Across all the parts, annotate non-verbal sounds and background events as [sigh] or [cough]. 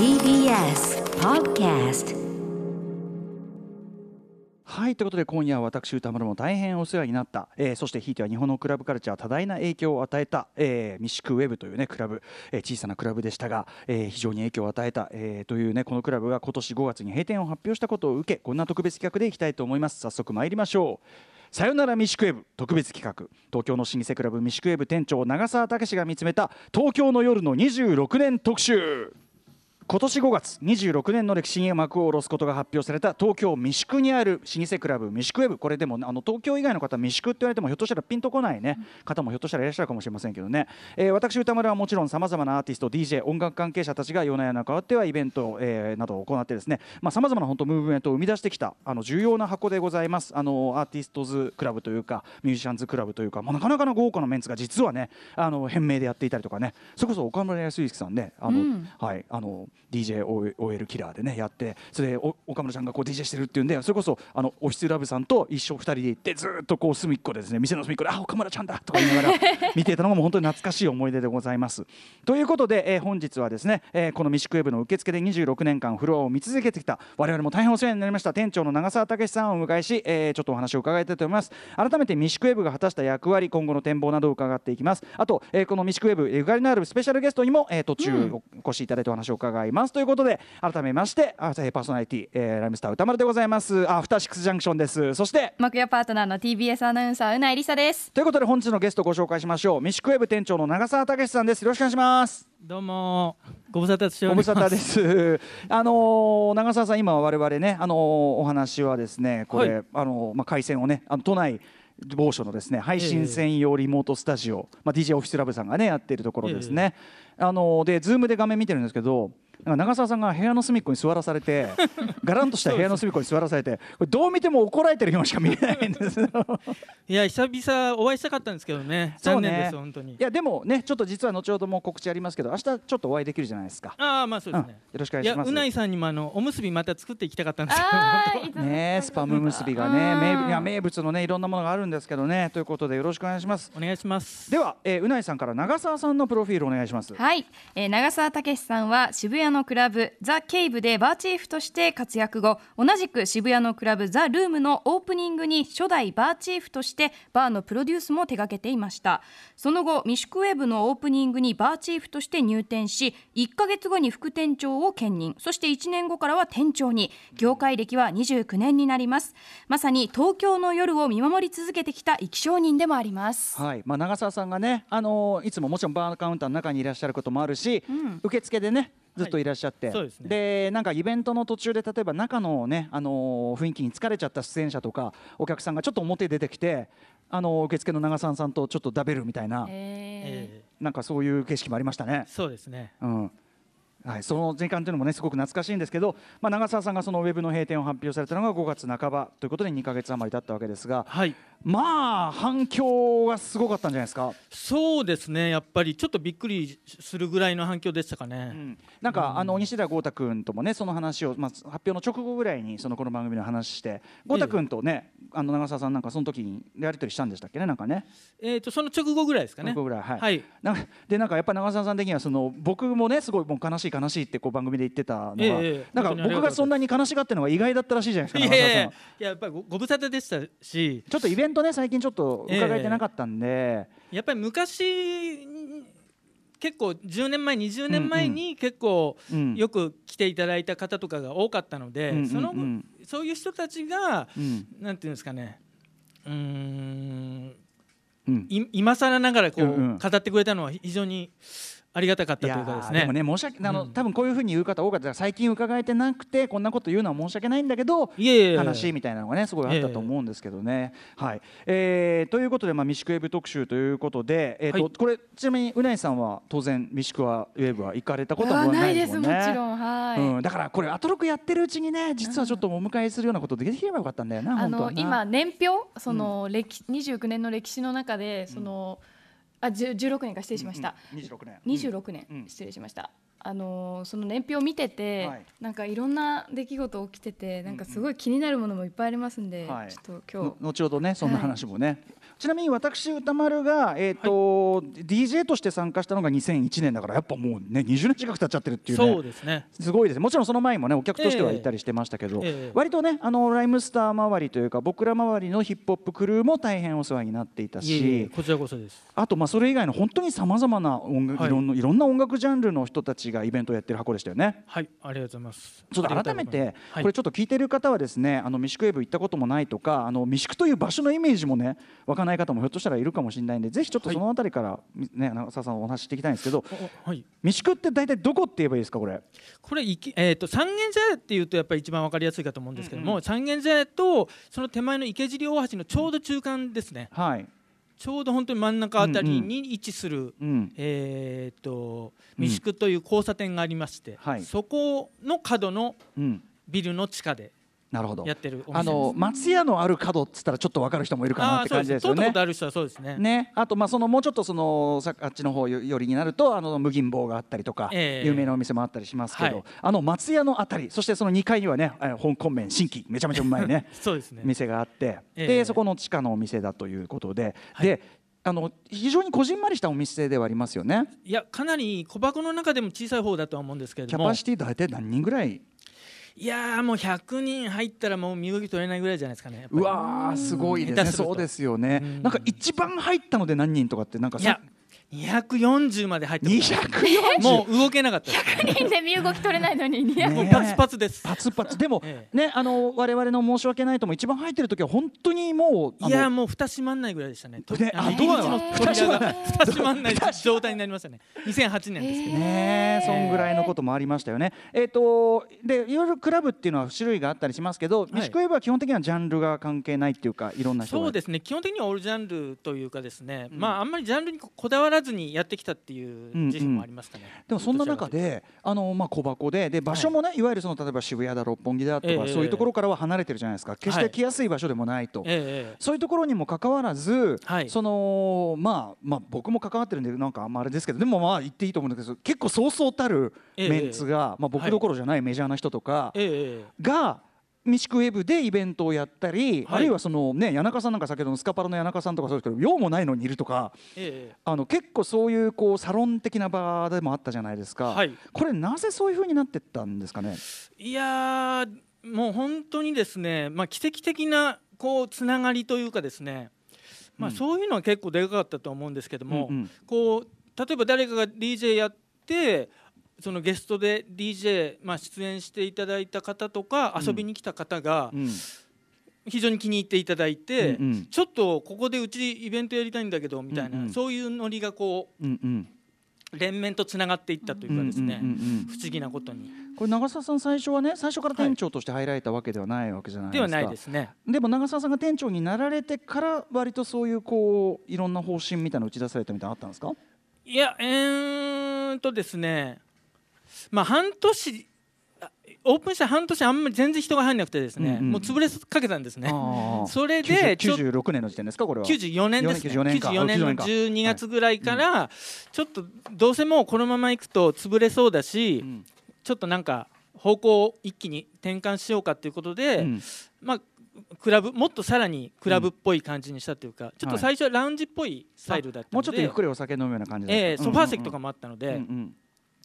TBS Podcast はいということで今夜は私歌丸も大変お世話になった、えーそしてひいては日本のクラブカルチャー多大な影響を与えた、えーミシクウェブというねクラブ、えー小さなクラブでしたが、えー非常に影響を与えた、えーというねこのクラブが今年5月に閉店を発表したことを受けこんな特別企画でいきたいと思います。早速参りましょう。さよならミシクウェブ特別企画。東京の老舗クラブミシクウェブ店長長澤武が見つめた東京の夜の26年特集。今年5月26年の歴史に幕を下ろすことが発表された東京三宿にある老舗クラブ三宿ウェブ。これでもあの東京以外の方三宿って言われてもひょっとしたらピンとこないね、方もひょっとしたらいらっしゃるかもしれませんけどね、えー私歌丸はもちろんさまざまなアーティスト DJ 音楽関係者たちが夜な夜な変わってはイベント、えーなどを行ってですねさまざ、まな本当ムーブメントを生み出してきたあの重要な箱でございますあのアーティストズクラブというかミュージシャンズクラブというか、まあ、なかなかの豪華なメンツが実はねあの変名でやっていたりとかね。それこそ岡村康之さんねあの、はい、あの DJOL キラーでねやってそれでお岡村さんがこう DJ してるっていうんでそれこそあのオフィスラブさんと一緒二人で行ってずーっとこう隅っこでですね店の隅っこで「あ岡村ちゃんだ!」とか言いながら [laughs] 見ていたのがもう本当に懐かしい思い出でございます。ということで、えー本日はですね、えーこのミシクウェブの受付で26年間フロアを見続けてきた我々も大変お世話になりました店長の長澤武さんをお迎えし、えーちょっとお話を伺いたいと思います改めてミシクウェブが果たした役割今後の展望などを伺っていきますあと、えーこのミシクウェブゆかりのあるスペシャルゲストにも、えー途中お越しいただいてお話を伺います。ということで改めましてあえーパーソナリティ、えーライムスター歌丸でございます。あアフターシックスジャンクションです。そして木曜パートナーの TBS アナウンサーうないりさです。ということで本日のゲストをご紹介しましょう。ミシクウェブ店長の長澤武さんです。よろしくお願いします。どうも。ご無沙汰しております。無沙汰です。あのー長澤さん今我々ねあのーお話はですねこれ、はい。あのーまあ回線をねあの都内某所のですね配信専用リモートスタジオ、まあ DJ オフィスラブさんがねやっているところですね。あのーでズームで画面見てるんですけど。なんか長澤さんが部屋の隅っこに座らされて [laughs] ガランとした部屋の隅っこに座らされてこれどう見ても怒られてるようにしか見えないんですいや久々お会いしたかったんですけどね。残念です本当に。い。やでもねちょっと実は後ほども告知ありますけど明日ちょっとお会いできるじゃないですか、ああまあそうですね。うん。よろしくお願いします。うないさんにもあのおむすびまた作っていきたかったんですけど。ねえスパム結びがね名物いや名物のねいろんなものがあるんですけどね。ということでよろしくお願いします。お願いします。では、えーうないさんから長澤さんのプロフィールお願いします。はい、えー長澤武さんは渋谷のクラブザ・ケイブでバーチーフとして活躍後同じく渋谷のクラブザ・ルームのオープニングに初代バーチーフとしてバーのプロデュースも手掛けていました。その後ミシクウェブのオープニングにバーチーフとして入店し1ヶ月後に副店長を兼任。そして1年後からは店長に。業界歴は29年になります。まさに東京の夜を見守り続けてきた生き証人でもあります。はい。まあ、長澤さんがね、あのーいつももちろんバーカウンターの中にいらっしゃることもあるし、受付でねずっといらっしゃって、はい。ですね。でなんかイベントの途中で例えば中のね、あのー雰囲気に疲れちゃった出演者とかお客さんがちょっと表出てきて、あのー受付の長澤さんとちょっと食べるみたいな、ええ。なんかそういう景色もありましたね。ー。そうですね。うん。はい、その時間というのもねすごく懐かしいんですけど、まあ、長澤さんがそのウェブの閉店を発表されたのが5月半ばということで2か月余り経ったわけですがはい。まあ反響がすごかったんじゃないですか、そうですね。やっぱりちょっとびっくりするぐらいの反響でしたかうね。ん、なんか、あの西田豪太君ともねその話を、まあ、発表の直後ぐらいにそのこの番組の話して豪太君とねあの長澤さんなんかその時にやり取りしたんでしたっけね？なんかね。えっとその直後ぐらいですかね。直後ぐらいはい、はい。なんかでなんかやっぱ長澤さん的にはその僕もねすごいもう悲しい悲しいってこう番組で言ってたのが、ええええ。なんか僕がそんなに悲しがってるのが意外だったらしいじゃないですいか長澤さんやいやいやっぱりごご無沙汰でしたし、ちょっとイベントね最近ちょっと伺えてなかったんで、やっぱり昔結構10年前20年前に結構うん。よく来ていただいた方とかが多かったので、うんうんうん。そのそういう人たちが、うん。なんていうんですかね。うーん。今更ながらこう、語ってくれたのは非常にありがたかったというかですね。でもね申し訳あの、うん。多分こういうふうに言う方多かった最近伺えてなくてこんなこと言うのは申し訳ないんだけどいえいえ悲しいみたいなのがねすごいあったと思うんですけどね。はい。えーということで、まあ、ミシクウェブ特集ということで、えーとはい。これちなみにうないさんは当然ミシクワウェブは行かれたことはないですもんね。ちろん。はい、うん、だからこれアトロクやってるうちにね実はちょっとお迎えするようなことできればよかったんだよなあの今年表その歴、29年の歴史の中でその、あじゅ16年か失礼しました、うん26年。26年、うん。失礼しました。あのーその年表を見てて、はい。なんかいろんな出来事起きててなんかすごい気になるものもいっぱいありますんで、はい。ちょっと今の日後ほどねそんな話もね、ちなみに私歌丸が、えーと DJ として参加したのが2001年だからやっぱもうね20年近く経っちゃってるっていうねそうですね。すごいです。もちろんその前にもねお客としては行ったりしてましたけど、ええ。ええ割とねあのライムスター周りというか僕ら周りのヒップホップクルーも大変お世話になっていたしこちらこそです。あとまあそれ以外の本当にさまざまな音楽、はい。い、ろんないろんな音楽ジャンルの人たちがイベントをやってる箱でしたよね。はいありがとうございます。ちょっと改めていことにはい。これちょっと聞いてる方はですねあの三宿ウェブ行ったこともないとかあの三宿という場所のイメージもね湧かない方もひょっとしたらいるかもしれないんでぜひちょっとそのあたりからね長澤さんお話ししていきたいんですけどおはい。三宿って大体どこって言えばいいですかこれ？これいき、えー、と三軒茶屋っていうとやっぱり一番わかりやすいかと思うんですけども、うんう三軒茶屋とその手前の池尻大橋のちょうど中間ですね、はい。ちょうど本当に真ん中あたりに位置する、うん。えー、とうん。三宿という交差点がありまして、はい。そこの角のうん。ビルの地下でなるほど。やってるお店です。あの松屋のある角っつったらちょっと分かる人もいるかなって感じですよね。ある人はそうですね。ね、あとまあそのもうちょっとそのさあっちの方よよりになるとあの無銀棒があったりとか、ええ。有名なお店もあったりしますけど、はい。あの松屋のあたりそしてその2階にはねえー香港麺新規めちゃめちゃうまいね [laughs] そうですね。店があって、ええ。でそこの地下のお店だということで、はい。であの非常にこじんまりしたお店ではありますよね。いやかなり小箱の中でも小さい方だとは思うんですけれども。キャパシティ大体何人ぐらいいやーもう100人入ったらもう身動き取れないぐらいじゃないですかねうわーすごいですね。そうですよね。うんなんか一番入ったので何人とかってなんかいや240まで入ってます240もう動けなかったです。100人で身動き取れないのにもうパツパツです。パツパツ。でも、えねあの我々の申し訳ないとも一番入ってる時は本当にもういやもう蓋閉まんないぐらいでしたね。とねあドアの扉が蓋閉まんない状態になりましたね。2008年ですけど。ねそんぐらいのこともありましたよね。えっ、とでいろいろクラブっていうのは種類があったりしますけど、い。ミシクウェブは基本的にはジャンルが関係ないっていうかいろんな人が。そうですね。基本的にはオールジャンルというかですね、うん。まああんまりジャンルにここだわらずにやってきたっていう自信もありますかね、でもそんな中であの、まあ、小箱でで場所もね、い、わゆるその例えば渋谷だ六本木だとか、ええそういうところからは離れてるじゃないですか。決して来やすい場所でもないと。えええそういうところにもかかわらず、はい。そのまあまあ僕も関わってるんでなんかあんまあれですけどでもまあ言っていいと思うんですけど結構そうそうたるええメンツが、まあ僕どころじゃないメジャーな人とかええええ。がミシクウェブでイベントをやったり、はい。あるいはそのね谷中さんなんか先ほどのスカパラの谷中さんとかそうですけど用もないのにいるとかええ。あの結構そういうこうサロン的な場でもあったじゃないですか、はい。これなぜそういう風になってったんですかね？いやーもう本当にですね、まあ、奇跡的なこうつながりというかですね、まあ、うん。そういうのは結構でかかったと思うんですけども、うんうん。こう例えば誰かが DJ やってそのゲストで DJ、まあ、出演していただいた方とかうん。遊びに来た方がうん。非常に気に入っていただいて、うんうん。ちょっとここでうちイベントやりたいんだけどみたいな、うんうん。そういうノリがこうんうん。う連綿とつながっていったというかですね、不思議なことに。これ長澤さん最初はね最初から店長として入られたわけではないわけじゃないですか。ではないですね。でも長澤さんが店長になられてから割とそういうこういろんな方針みたいなの打ち出されたみたいなのあったんですか？いやえーんとですねまあ半年あオープンして半年あんまり全然人が入んなくてですね、うんうん。もう潰れかけたんですね。それでちょっと96年の時点ですかこれは。94年ですね。94年か。94年の94年か12月ぐらいからちょっとどうせもうこのままいくと潰れそうだし、うん。ちょっとなんか方向を一気に転換しようかということで、うん。まあクラブもっとさらにクラブっぽい感じにしたというか、ちょっと最初はラウンジっぽいスタイルだったので、もうちょっとゆっくりお酒飲むような感じだった。ええソファー席とかももあったので、うんうん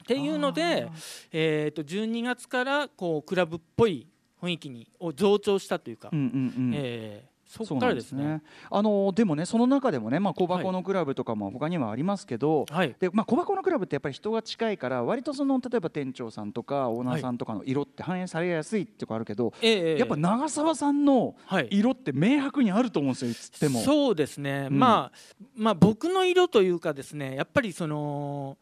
っていうので、えー、と12月からこうクラブっぽい雰囲気にを増長したというか、うんうんうん。えーそこからですね。あのでもねその中でもねまあ小箱のクラブとかも他にはありますけど、はい、でまあ、小箱のクラブってやっぱり人が近いから割とその例えば店長さんとかオーナーさんとかの色って反映されやすいってとこあるけど、ええやっぱ長澤さんのはい、色って明白にあると思うんですよいつっても。そうですね、うん。まあまあ僕の色というかですねやっぱりその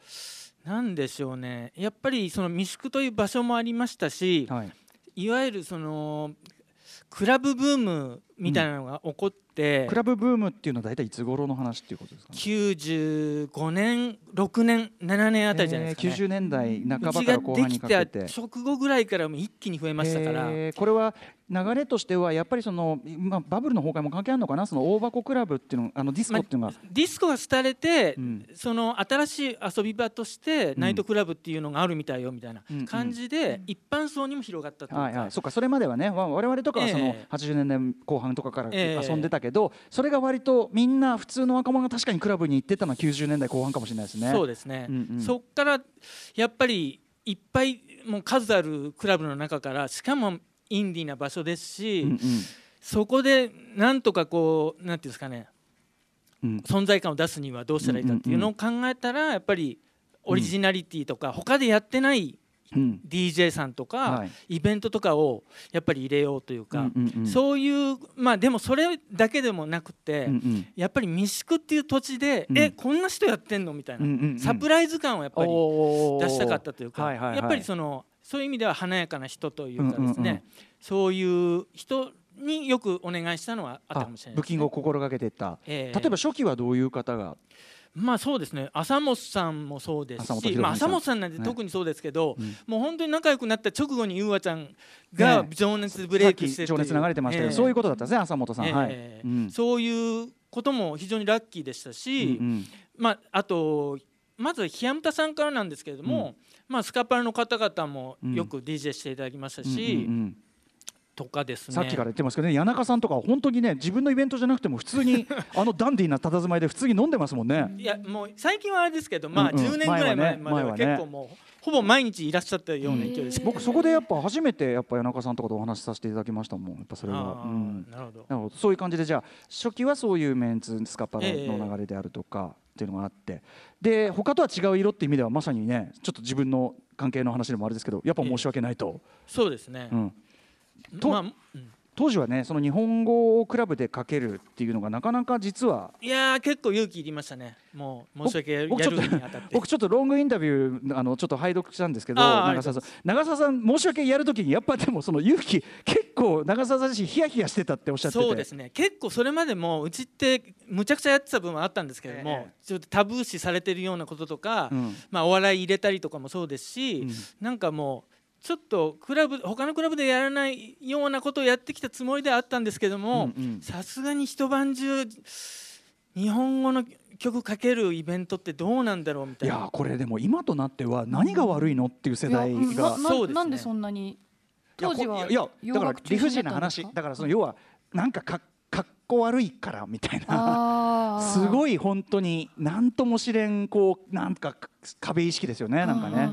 なんでしょうね。やっぱりその未宿という場所もありましたし、はい。いわゆるそのクラブブームみたいなのが起こっってクラブブームっていうのは大体いつ頃の話っていうことですか、ね、95年6年7年あたりじゃないですか、ね。えー90年代半ばうちがから後半できたにかけて。直後ぐらいからもう一気に増えましたから、えーこれは流れとしてはやっぱりその、まあ、バブルの崩壊も関係あるのかな？その大箱クラブっていうのあのディスコっていうのが、ディスコが廃れて、うん。その新しい遊び場としてナイトクラブっていうのがあるみたいよみたいなうん感じで一般層にも広がったというか、はいはい、そっかそれまではねわ我々とかはそのええ。80年代後半とかからええ。遊んでたけど、それが割とみんな普通の若者が確かにクラブに行ってたのは90年代後半かもしれないですね。そうですね、うんうん。そっからやっぱりいっぱいもう数あるクラブの中からしかもインディーな場所ですし、うんそこでなんとかこうなんていうんですかねうん。うん存在感を出すにはどうしたらいいかっていうのを考えたらやっぱりオリジナリティとか他でやってないうん。DJ さんとか、はい。イベントとかをやっぱり入れようというか、うんうんうん。そういうまあでもそれだけでもなくて、うんうん。やっぱり三宿っていう土地で、うん。えこんな人やってんの？みたいな、うんうんうん。サプライズ感をやっぱり出したかったというか、やっぱりそのそういう意味では華やかな人というかですね、うんうんうん。そういう人によくお願いしたのはあったあかもしれないです、ね。ブッキングを心がけてた、ええ。例えば初期はどういう方が、まあそうですね。浅本さんもそうです浅本まあ、浅本さんなんて特にそうですけど、うん。もう本当に仲良くなった直後に優和ちゃんがねえ。情熱ブレイクしてさっき情熱流れてましたけど、そういうことだったんですね浅本さん、はい、ええ。うん。そういうことも非常にラッキーでしたし、うんうん。まあ、あとまずヒヤムタさんからなんですけれども、まあ、スカパラの方々もよく DJ していただきましたし、とかですね。さっきから言ってますけどね谷中さんとかは本当にね自分のイベントじゃなくても普通に [laughs] あのダンディーな佇まいで普通に飲んでますもんね。いやもう最近はあれですけど、まあ、うんうん。10年ぐらい前までは結構もうほぼ毎日いらっしゃったような勢いです、僕そこでやっぱ初めてやっぱ谷中さんとかとお話しさせていただきましたもんやっぱそれは、うん。なるほど。そういう感じでじゃあ初期はそういうメンツスカパラの流れであるとかっていうのがあって、で他とは違う色っていう意味ではまさにねちょっと自分の関係の話でもあれですけどやっぱ申し訳ないと、そうですね、うん、とまあうん当時はねその日本語をクラブで書けるっていうのがなかなか実はいやー結構勇気いりましたね。もう申し訳やる僕ちょっと僕ちょっとロングインタビューあのちょっと拝読したんですけど長澤さん長澤さん申し訳やるときにやっぱでもその勇気結構長澤さん自身ヒヤヒヤしてたっておっしゃってて。そうですね。結構それまでもうちってむちゃくちゃやってた部分はあったんですけれども、ええ。ちょっとタブー視されてるようなこととか、うん。まあ、お笑い入れたりとかもそうですし、うん。なんかもうちょっとクラブ他のクラブでやらないようなことをやってきたつもりではあったんですけどもさすがに一晩中日本語の曲かけるイベントってどうなんだろうみたいな。いやーこれでも今となっては何が悪いのっていう世代が。なそうですねなんでそんなに当時はいやこいやだから理不心尽な話。だからその要はなんかかかっこ悪いからみたいな。すごい本当に何とも知れんこうなんか壁意識ですよねなんかね。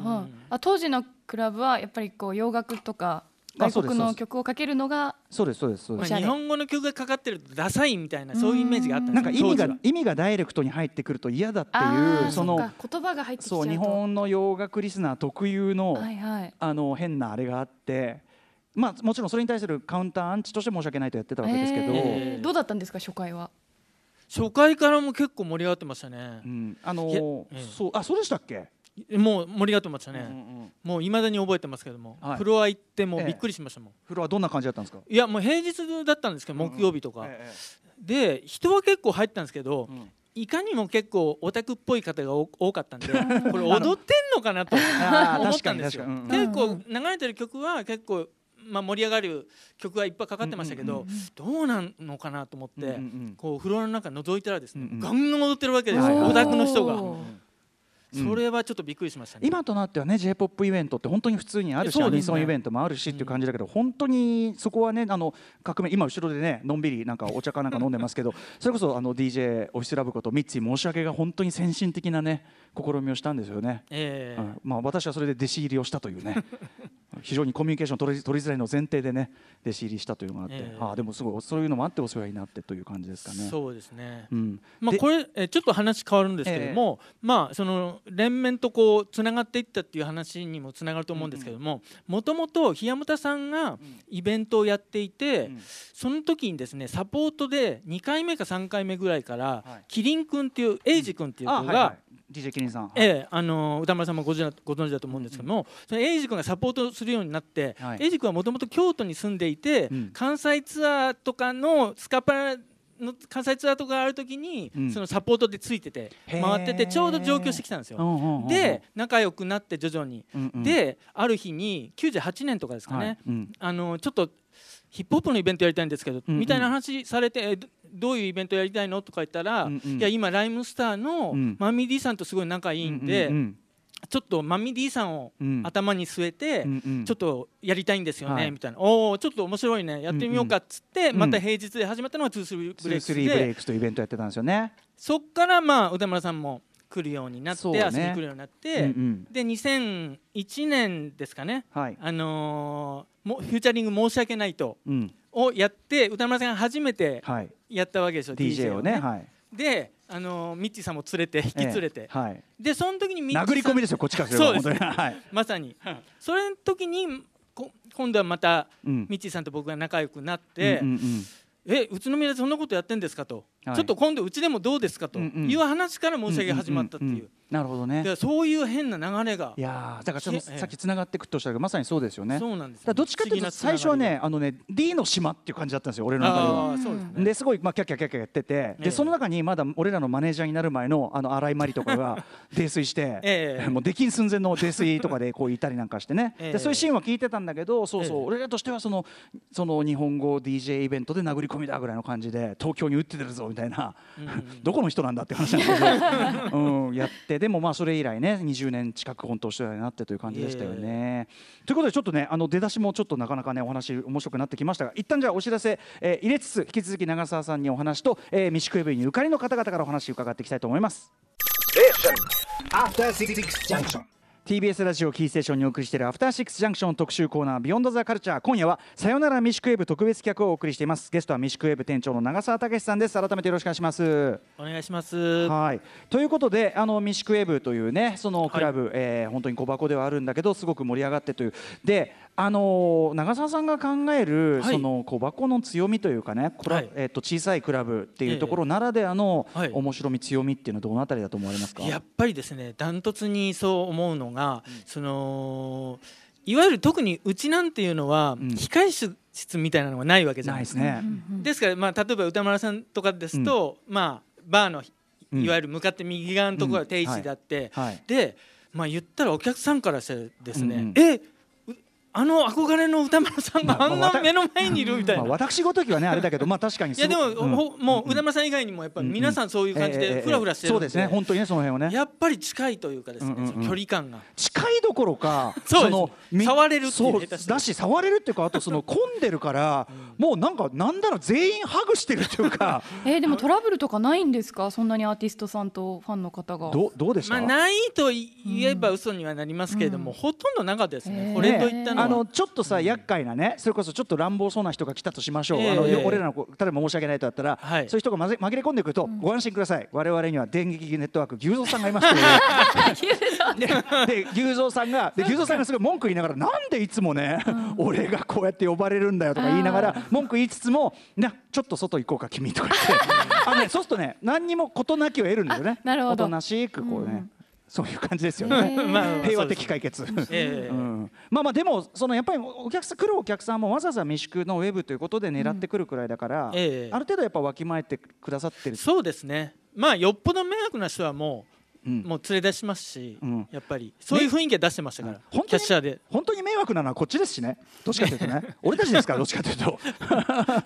あ当時のクラブはやっぱりこう洋楽とか外国の曲をかけるのがそうですそうですそうです。まあ、日本語の曲がかかってるとダサいみたいなそういうイメージがあったんですよなんか意味が意味がダイレクトに入ってくると嫌だってあいうーその言葉が入ってきちゃうと。そう日本の洋楽リスナー特有の、はいはい。あの変なあれがあってまあもちろんそれに対するカウンターアンチとして申し訳ないとやってたわけですけど、えーどうだったんですか初回は？初回からも結構盛り上がってましたね。う、ん、あのいやええ。そうあそうでしたっけ、もう盛り上がってましたね、うん。うんもういまだに覚えてますけども、はい。フロア行ってもええ。うびっくりしましたもん、フロアどんな感じだったんですか？いやもう平日だったんですけど木曜日とか、えで人は結構入ったんですけど、えうん。いかにも結構オタクっぽい方が多多かったんで [laughs] これ踊ってんのかなと思ったんですよ、結構流れてる曲は結構、まあ、盛り上がる曲がいっぱいかかってましたけど、うんどうなんのかなと思って、うんうんこうフロアの中覗いたらですね、うんうんガンガン踊ってるわけですよ、オタクの人が、それはちょっとびっくりしましたね。今となってはね j p o p イベントって本当に普通にあるし、ね。アニソンイベントもあるしっていう感じだけど、本当にそこはねあの革命今後ろでねのんびりなんかお茶かなんか飲んでますけど [laughs] それこそあの DJ オフィスラブことミッツィ申し訳が本当に先進的なね試みをしたんですよね。ええ。うん。まあ、私はそれで弟子入りをしたというね。[laughs] 非常にコミュニケーション取り取りづらいのを前提でね弟子入りしたというのがあって、ええ。ああでもすごいそういうのもあってお世話になってという感じですかね。そうですね、うん。でまあ、これえちょっと話変わるんですけども、まあその連綿とこうつながっていったっていう話にもつながると思うんですけどももともと檜山田さんがイベントをやっていて、うん。その時にですねサポートで2回目か3回目ぐらいから、はい。キリン君っていうエイジ君っていう子が、あはいはい。DJ キリンさん、ええあの歌丸さんもご存知だと思うんですけども、そのエイジ君がサポートするようになって、はい。エイジ君はもともと京都に住んでいて、うん。関西ツアーとかのスカパラの関西ツアーとかある時に、うん。そのサポートでついてて回っててちょうど上京してきたんですよ。うんうんうんうん。で仲良くなって徐々に、うんうん。である日に98年とかですかね、はい。うん。あのちょっとヒップホップのイベントやりたいんですけど、うんうん。みたいな話されてえどどういうイベントやりたいの？とか言ったら、うんうん。いや今 RHYMESTER のうん。マミー D さんとすごい仲いいんで、うんうんちょっとマミー D さんをうん。頭に据えて、ちょっとやりたいんですよね、はい。みたいな。おおちょっと面白いね。やってみようかっつって、うんまた平日で始まったのが2 3ブレイクスツースリーブレでイクスというイベントやってたんですよね。そっからまあ宇多丸さんも来るようになって、遊びに来るようになって、で2001年ですかね、はい。あのーもフューチャリング申し訳ないとうん。をやって宇多丸さんが初めてはい。やったわけですよ DJ をね。はい。で、あのーミッチーさんも連れて引き連れて、ええはい。でその時にミッチーさん。殴り込みですよこっちからすれば。そうです。まさに、それの時にこ今度はまたうん。ミッチーさんと僕が仲良くなって、うんうんうん。え宇都宮でそんなことやってんですかと、はい。ちょっと今度うちでもどうですかという話から申し上げ始まったっていう,、なるほどね。でそういう変な流れが。いやーだからちょっとええ。さっきつながっていくとしたけどまさにそうですよね。そうなんですだからどっちかというと最初はねあのね D の島っていう感じだったんですよ俺の中では。ああそうですね。ですごい、まあ、キャッキャキャッキャやってて、ええ。でその中にまだ俺らのマネージャーになる前のあの新井真理とかが [laughs] 泥酔して、ええ。もう出禁寸前の泥酔とかでこういたりなんかしてね、ええ。でそういうシーンは聞いてたんだけどそうそう、ええ俺らとしてはそのその日本語 DJ イベントで殴り込みだぐらいの感じで東京に打って出るぞみたいな、うんうん [laughs] どこの人なんだって話なんだけど、[laughs] うん、やってでもまあそれ以来ね20年近く本当お世話になってという感じでしたよね。ということでちょっとねあの出だしもちょっとなかなかねお話面白くなってきましたが一旦じゃあお知らせ、えー入れつつ引き続き長澤さんにお話と、えー、ミシクエブにゆかりの方々からお話伺っていきたいと思います。TBS ラジオキーステーションにお送りしているアフターシックスジャンクション特集コーナービヨンドザカルチャー今夜はさよならミシクエブ特別企画をお送りしています。ゲストはミシクエブ店長の長澤武さんです。改めてよろしくお願いします。お願いします。はい、ということであのミシクエブというねそのクラブ、えー本当に小箱ではあるんだけどすごく盛り上がってという。であのー長澤さんが考える、はい。その小箱の強みというかね、はい。えー、と小さいクラブっていうところならではのはい。面白み強みっていうのはどのあたりだと思われますか？やっぱりですねダントツにそう思うのが、そのいわゆる特にうちなんていうのは、うん。控え室みたいなのがないわけじゃないいですか。なですね。ですから、まあ、例えば歌丸さんとかですと、まあ、バーのうん。いわゆる向かって右側のところが定位置であって、はい。で、まあ、言ったらお客さんからしてですね、うんうん。えうあの憧れの歌丸さんがあんな目の前にいるみたいな。まあ、私ごときはね [laughs] あれだけどまあ確かにいやでも、うん。ほもう歌丸さん以外にもやっぱり皆さんそういう感じでフラフラしてるんそうですね。本当にねその辺はね。やっぱり近いというかですね、うんうん距離感が。近いどころか [laughs] そうのみ触れるっていうだし触れるっていうかあとその [laughs] 混んでるから、もうなんかなんだろう全員ハグしてるっていうか。えーでもトラブルとかないんですか？そんなにアーティストさんとファンの方が。どうどうでした、まあ、ないと言えば嘘にはなりますけれども、ほとんどなかったですね、へえこれといった。あのちょっとさ、厄介なねそれこそちょっと乱暴そうな人が来たとしましょう、ええ。あのええ俺らの例えば申し訳ないとだったら、はい。そういう人がまぜ紛れ込んでくると、ご安心ください。我々には電撃ネットワーク牛蔵さんがいますとい。[laughs] うでで牛蔵さんがで牛蔵さんがすごい文句言いながらなんでいつもね、俺がこうやって呼ばれるんだよとか言いながら文句言いつつもなちょっと外行こうか君とか言って。[laughs] あの、ね、そうするとね何にも事なきを得るんですよね。あなるほど。おとなしくこうね、うんそういう感じですよへね。[laughs] 平和的解決。まあまあでもそのやっぱりお客さん来るお客さんもわざわざ未宿のウェブということで狙ってくるくらいだから、ええ。ある程度やっぱわきまえてくださってる。そうですね。まあよっぽど迷惑な人はもう、うんもう連れ出しますし、うん。やっぱり。そういう雰囲気は出してましたから、本当にキャッシャーで。本当に迷惑なのはこっちですしね。どっちかというとね、[laughs] 俺たちですからどっちかというと。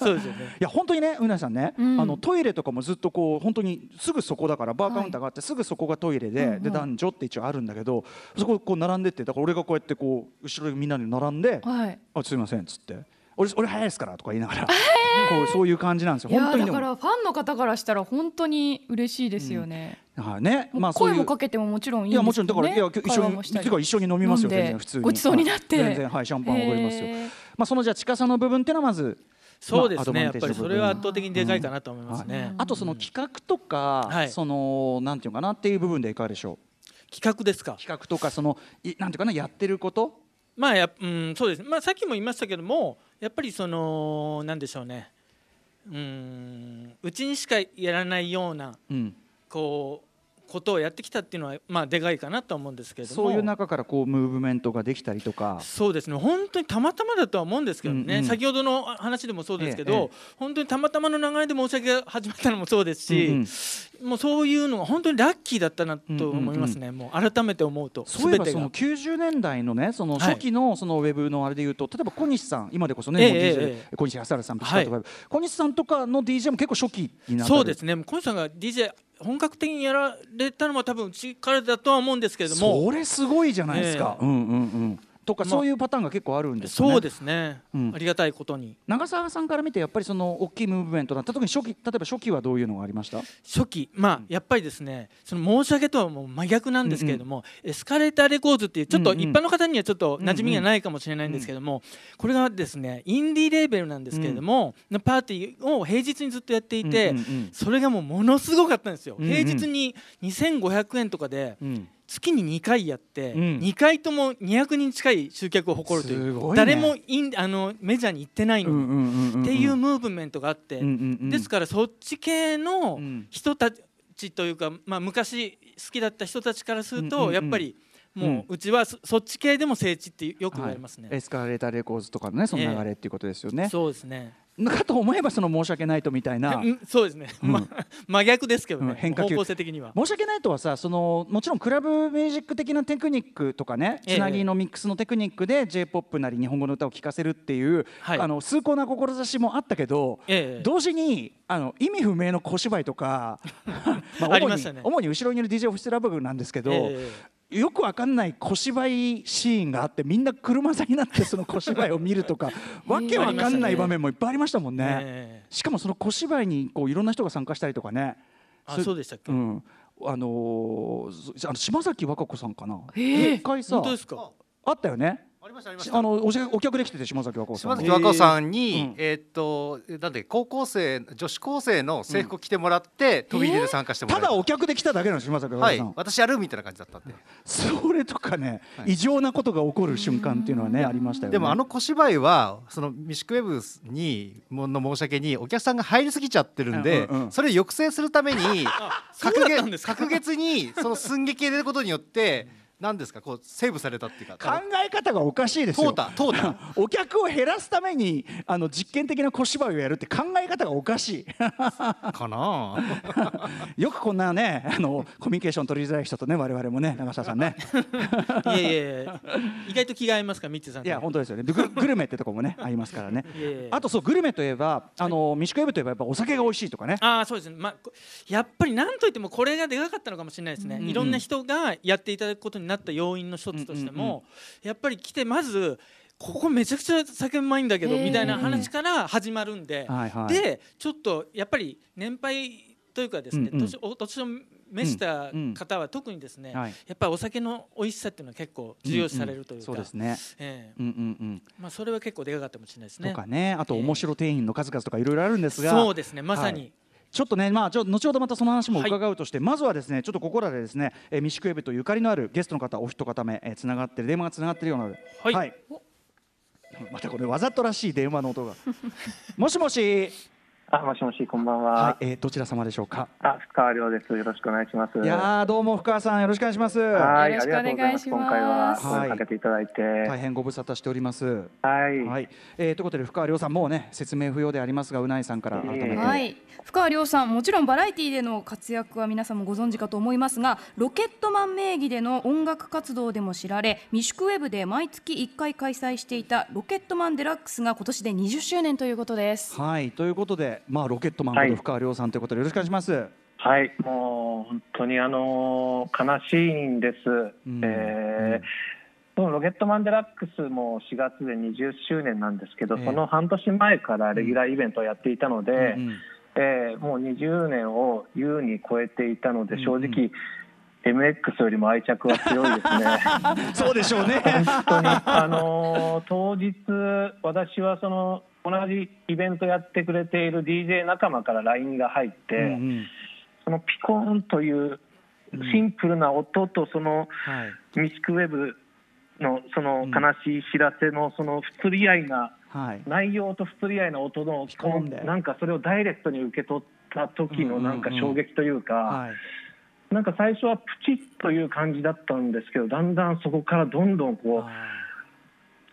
そうですよね。いや本当にねうなぎさんね、うん。あのトイレとかもずっとこう本当にすぐそこだからバーカウンターがあって、すぐそこがトイレで,、うんうん。で男女って一応あるんだけどそここう並んでってだから俺がこうやってこう後ろにみんなで並んではい「あすいません」っつって「俺俺早いですから」とか言いながら、[laughs] こうそういう感じなんですよ。いや本当にだからファンの方からしたら本当に嬉しいですよね、はいね。まあそういう。声もかけてももちろんいいんいやですもちろんだから、ねいや一緒にてか一緒に飲みますよ全然普通にごちそうになって。はい全然はいシャンパンおごりますよ、まあそのじゃあ近さの部分っていうのはまずそうですね、やっぱりそれは圧倒的にでかいかなと思いますね、はい。あとその企画とか、はい。そのなんていうのかなっていう部分でいかがでしょう？企画ですか。企画とかそのいなんていうかなやってること？まあやうんそうです。ねまあさっきも言いましたけどもやっぱりそのなんでしょうね。うんうちにしかやらないようなうん。こうことをやってきたっていうのはまあでかいかなと思うんですけれども。そういう中からこうムーブメントができたりとか。そうですね。本当にたまたまだとは思うんですけどね、うんうん。先ほどの話でもそうですけど、えええ本当にたまたまの流れで申し訳が始まったのもそうですし、もうそういうのが本当にラッキーだったなと思いますね、もう改めて思うとそういえばその90年代のねそのはい。初期のそのウェブのあれで言うと、例えば小西さん今でこそね、ええ DJ ええ小西康晴さんピはい。小西さんとかの DJ も結構初期になったそうですね。小西さんが DJ 本格的にやられたのは多分うちからだとは思うんですけれども。それすごいじゃないですか、ええ。うんうんうんとか、まあ。そういうパターンが結構あるんですよね。そうですね、うん。ありがたいことに。長澤さんから見てやっぱりその大きいムーブメントだった特に初期例えば初期はどういうのがありました？初期まあやっぱりですねその申し訳とはもう真逆なんですけれども、エスカレーターレコーズっていうちょっとうんうん一般の方にはちょっと馴染みがないかもしれないんですけども、これがですねインディーレーベルなんですけれども、のパーティーを平日にずっとやっていて、うんうんうんそれがもうものすごかったんですよ、うんうん平日に2500円とかでうん月に2回やって、うん。2回とも200人近い集客を誇るという、ね。誰もインあのメジャーに行ってないのっていうムーブメントがあって、うんうんうんですからそっち系のうん。人たちというか、まあ、昔好きだった人たちからすると、うんうんうんやっぱりもう、うちはそそっち系でも聖地ってよく言われますね。はいエスカレーターレコーズとかのねその流れっていうことですよね、そうですね。かと思えばその申し訳ないとみたいな。うんそうですね。うん。まあ真逆ですけどね。うん変化球。方向性的には。申し訳ないとはさそのもちろんクラブミュージック的なテクニックとかねええ。つなぎのミックスのテクニックで j p o p なり日本語の歌を聴かせるっていう、はい。あの崇高な志もあったけど、ええ。同時にあの意味不明の小芝居とか [laughs] ま主にありましたね。主に後ろにいる DJ オフィスラブなんですけど、えよくわかんない小芝居シーンがあってみんな車座になってその小芝居を見るとか [laughs] わけわかんない場面もいっぱいありましたもんね。ええしかもその小芝居にこういろんな人が参加したりとかね。あそうでしたっけ？うん、あのーそあの島崎和歌子さんかな。ええ一回さ本当ですか？あったよね。ありましたありました。あのお客で来てて島崎和歌子さん。も。島崎和歌子さんに、うん。えーっとなんで高校生女子高生の制服着てもらって、飛び入りで参加してもらたう、だお客で来ただけなの島崎和歌はい子さん。私やるみたいな感じだったんでそれとかね、はい。異常なことが起こる瞬間っていうのはねありましたよね。でもあの小芝居はそのミシクウェブにもの申し訳にお客さんが入りすぎちゃってるんで、それを抑制するために [laughs] そう隔だったんですか？月にその寸劇入れることによって [laughs] 何ですか？こうセーブされたっていうか。考え方がおかしいですよ。淘汰淘汰。[laughs] お客を減らすためにあの実験的な小芝居をやるって考え方がおかしい。[laughs] かな [laughs] よくこんなねあのコミュニケーション取りづらい人とね我々もね長澤さんね。いやいやいや意外と気が合いますかミッツさんと。いや本当ですよね。ググルメってとこもねありますからね。いやいやいやあとそうグルメといえばあのミシクウェブといえばやっぱお酒が美味しいとかね。ああそうですね、まあ、こやっぱりなんといってもこれがでかかったのかもしれないですね、うんうんうん。いろんな人がやっていただくことになった要因の一つとしても、やっぱり来てまずここめちゃくちゃ酒うまいんだけどみたいな話から始まるんで、でちょっとやっぱり年配というかですね、年お年を召した方は特にですね、はい。やっぱりお酒の美味しさっていうのは結構重要視されるというか、そうですね。ええ。うんうんうん。まあ、それは結構でかかったかもしれないですね。とかね。あと面白店員の数々とかいろいろあるんですが。そうですね。まさに、はいちょっとね、まあ、ちょっと後ほどまたその話も伺うとして、まずはですね、ちょっとここらでですね、えー、ミシクウェブとゆかりのあるゲストの方、お一方目、えー、つながってる、電話がつながってるようなので、はい。またこれわざとらしい電話の音が。もしもし、あ、もしもし、こんばんは。はい、えー、どちら様でしょうか？あ、深川亮です。よろしくお願いします。いやー、どうも深川さん、よろしくお願いします。はい、よろしくありがとうございます。お願いします今回ははい声かけていただいて、大変ご無沙汰しております。はい、はい、えー、ということで、深川亮さん、もうね、説明不要でありますが、うないさんから改めて。はい、深川亮さんもちろんバラエティでの活躍は皆さんもご存知かと思いますがロケットマン名義での音楽活動でも知られミシクウェブで毎月1回開催していたロケットマンデラックスが今年で20周年ということです。はい、ということで、まあ、ロケットマンこと深川亮さんということで、よろしくお願いします。はい、もう本当にあのー悲しいんです。うんえーそのロケットマンデラックスも4月で20周年なんですけど、ええその半年前からレギュラーイベントをやっていたので、うんうんえーもう20年を優に超えていたので、正うんう直、MX よりも愛着は強いですね。[laughs] そうでしょうね。本当に、あのー当日、私はその同じイベントやってくれている DJ 仲間から LINE が入って、うんうんそのピコーンというシンプルな音と、そのはい。ミシクウェブのそのうん悲しい知らせのその不釣り合いな、はい。内容と不釣り合いな音のなんかそれをダイレクトに受け取った時のなんか衝撃というか。はい。なんか最初はプチッという感じだったんですけどだんだんそこからどんどんこう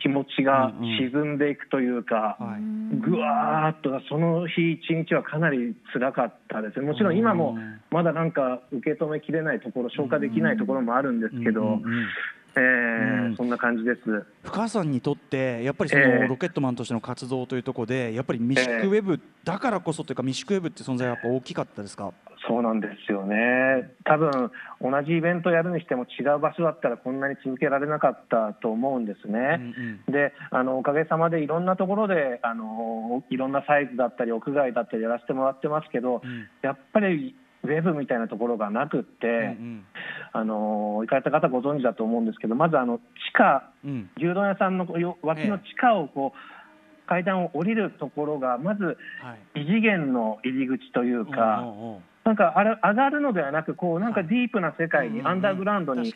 気持ちが沈んでいくというか、はい。ぐわーっとその日一日はかなり辛かったですね。もちろん今もまだなんか受け止めきれないところ消化できないところもあるんですけど、えーうん。そんな感じです。深川さんにとってやっぱりそのええロケットマンとしての活動というところでやっぱりミシックウェブだからこそというかミシックウェブって存在はやっぱ大きかったですか？そうなんですよね。多分同じイベントやるにしても違う場所だったらこんなに続けられなかったと思うんですね。であのおかげさまでいろんなところであのいろんなサイズだったり屋外だったりやらせてもらってますけど、ん。やっぱりウェブみたいなところがなくって、うんあの行かれた方ご存知だと思うんですけどまずあの地下うん。牛丼屋さんのよ脇の地下をこう、階段を降りるところがまずはい。異次元の入り口というか。なんかあれ上がるのではなくこうなんかディープな世界にうんアンダーグラウンドに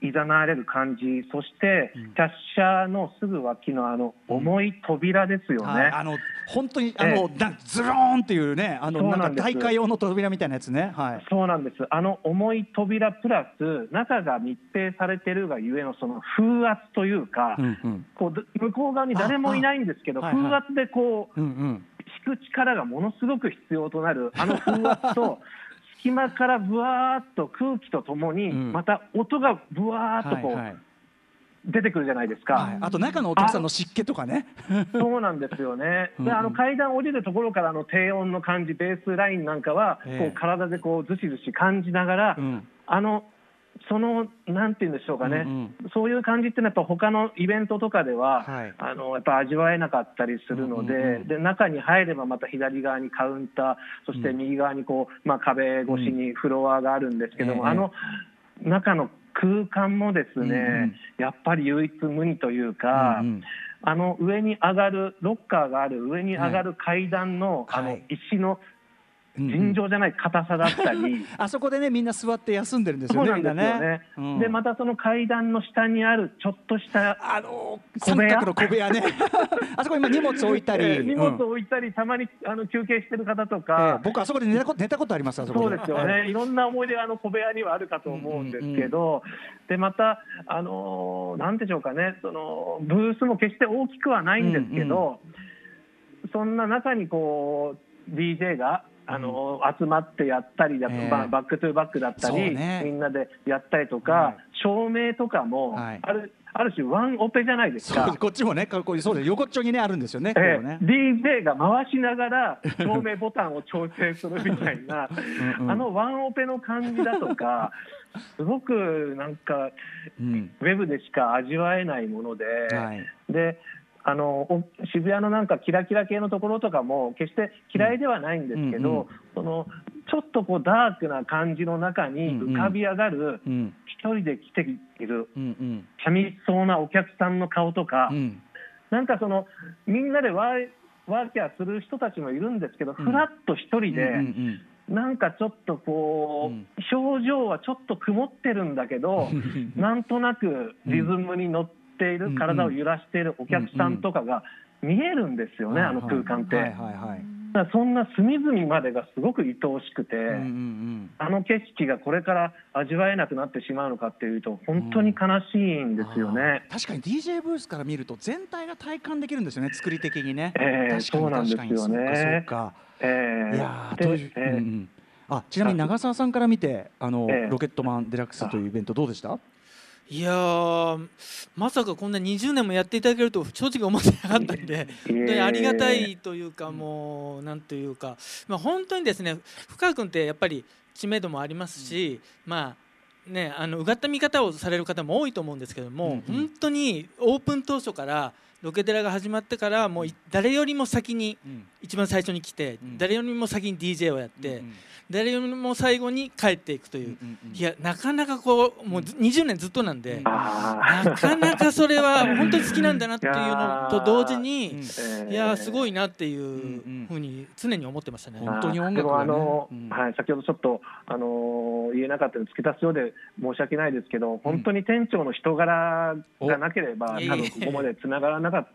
いざなわれる感じそしてうん。キャッシャーのすぐ脇のあの重い扉ですよね。はい、あの本当にあの、なんズローンっていうねあのなんか大会用の扉みたいなやつね。はい。そうなんです。あの重い扉プラス中が密閉されてるがゆえのその風圧というか、うんうん。こう向こう側に誰もいないんですけどああはいはい。風圧でこううんうん引く力がものすごく必要となるあの風圧と [laughs] 隙間からぶわーっと空気とともにうん。また音がぶわーっとこう、はいはい。出てくるじゃないですか。はい、あと中のお客さんの湿気とかね。[laughs] そうなんですよね。うん。で、あの階段降りるところからの低音の感じ、ベースラインなんかは、ええ。こう体でこうずしずし感じながら、うん。あの。そのなんて言うんでしょうかね、うんそういう感じっていうのはやっぱ他のイベントとかでは、はい。あのやっぱ味わえなかったりするので,、うんうんうん。で中に入ればまた左側にカウンターそして右側にこう、まあ、壁越しにフロアがあるんですけども、ええ。あの中の空間もですね、うんうん。やっぱり唯一無二というか。うんうん。あの上に上がるロッカーがある上に上がる階段の,、あのはい。石のうんうん尋常じゃない硬さだったり、[laughs] あそこでねみんな座って休んでるんですよねそうなんですよみんなね。うん。でまたその階段の下にあるちょっとしたあの小部の小部屋ね。[laughs] あそこ今荷物置いたり、えー荷物置いたり、たまにあの休憩してる方とええか、僕あそこで寝たこと寝たことありますあそこそうですよね、いろんな思い出があの小部屋にはあるかと思うんですけど、でまた、あのーなんでしょうかね。その、ブースも決して大きくはないんですけど、そんな中にこう DJ が、あのー集まってやったりだとか、ええ。まあバックトゥバックだったり、ね。みんなでやったりとか、はい照明とかも、はい。あるある種、ワンオペじゃないですそか。うこっちもねかっこいいそうです横っちょにねあるんですよねこえ。うね。え、DJ が回しながら照明ボタンを調整するみたいな [laughs] うんうん。あのワンオペの感じだとかすごくなんかうん。ウェブでしか味わえないもので,、はい。であのお渋谷のなんかキラキラ系のところとかも決して嫌いではないんですけど、うんうんそのちょっとこうダークな感じの中に浮かび上がるうん。一人で来ているうんうん。寂しそうなお客さんの顔とか。うん。なんかそのみんなでワーワーキャーする人たちもいるんですけど、うん。ふらっと一人で、うんなんかちょっとこう、うん。表情はちょっと曇ってるんだけど、う [laughs] んなんとなくリズムに乗っている、うん体を揺らしているお客さんとかが見えるんですよね、あの空間って。はいはいはいだそんな隅々までがすごく愛おしくて、うんうんうん。あの景色がこれから味わえなくなってしまうのかっていうと、本当に悲しいんですよね。あー確かに DJ ブースから見ると全体が体感できるんですよね作り的にね、ええ確かに。そうなんですよねえ。いやう、ええ。うんうん。あちなみに長澤さんから見てあの、ええ。ロケットマンデラックスというイベントどうでした？いやーまさかこんな20年もやっていただけると正直思ってなかったんで [laughs] 本当にありがたいというかもうなんというか、まあ、本当にですね深川君ってやっぱり知名度もありますし、まあねあのうがった見方をされる方も多いと思うんですけども、本当にオープン当初からロケデラが始まってからもうい誰よりも先にうん。一番最初に来て、うん。誰よりも先に DJ をやって、うん誰よりも最後に帰っていくという、うんうんいやなかなかこうもうず20年ずっとなんで、あなかなかそれは本当に好きなんだなっていうのと同時に、うんー。いやーすごいなっていんううん。ふうに常に思ってましたね。本当に音楽でもがね。あの、うん。はい、先ほどちょっと、あのー言えなかったの付け足すようで申し訳ないですけど、本当に店長の人柄がなければ、うん。多分ここまでつながらなかっ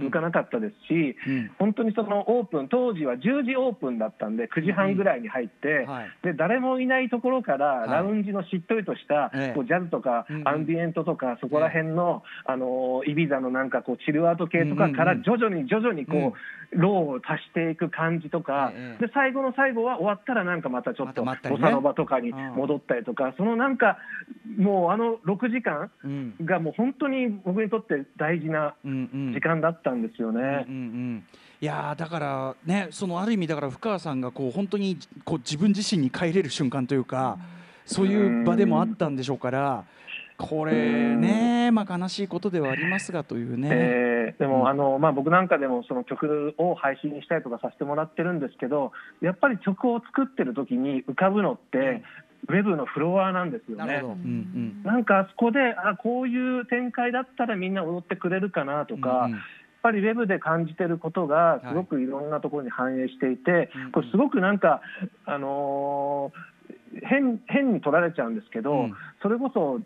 続かなかったですし、うん。本当にそのオープン当時は10時オープンだったんで9時半ぐらいに入って、はい。で誰もいないところからい。ラウンジのしっとりとした、ええ。こうジャズとかうんうん。アンビエントとかそこら辺の、あのイビザのなんかこうチルアウト系とかからうんうん徐々に徐々にこう、ローを足していく感じとか、ええで最後の最後は終わったらなんかまたちょっとボサノバとかに戻ったりとか、そのなんかもうあの6時間うん。がもう本当に僕にとって大事なうんうん。時間だったんですよね。うんうんいやーだからねそのある意味だから深川さんがこう本当にこう自分自身に帰れる瞬間というかそういう場でもあったんでしょうからこれねまあ悲しいことではありますがというね。えーでも、うん。あのまあ、僕なんかでもその曲を配信したりとかさせてもらってるんですけどやっぱり曲を作ってる時に浮かぶのって、ウェブのフロアなんですよね。なんうん。なんかあそこであこういう展開だったらみんな踊ってくれるかなとか、うんうんぱりウェブで感じてることがすごくいろんなところに反映していて、うんこれすごくなんか、あのー変変に取られちゃうんですけど、うん。それこそ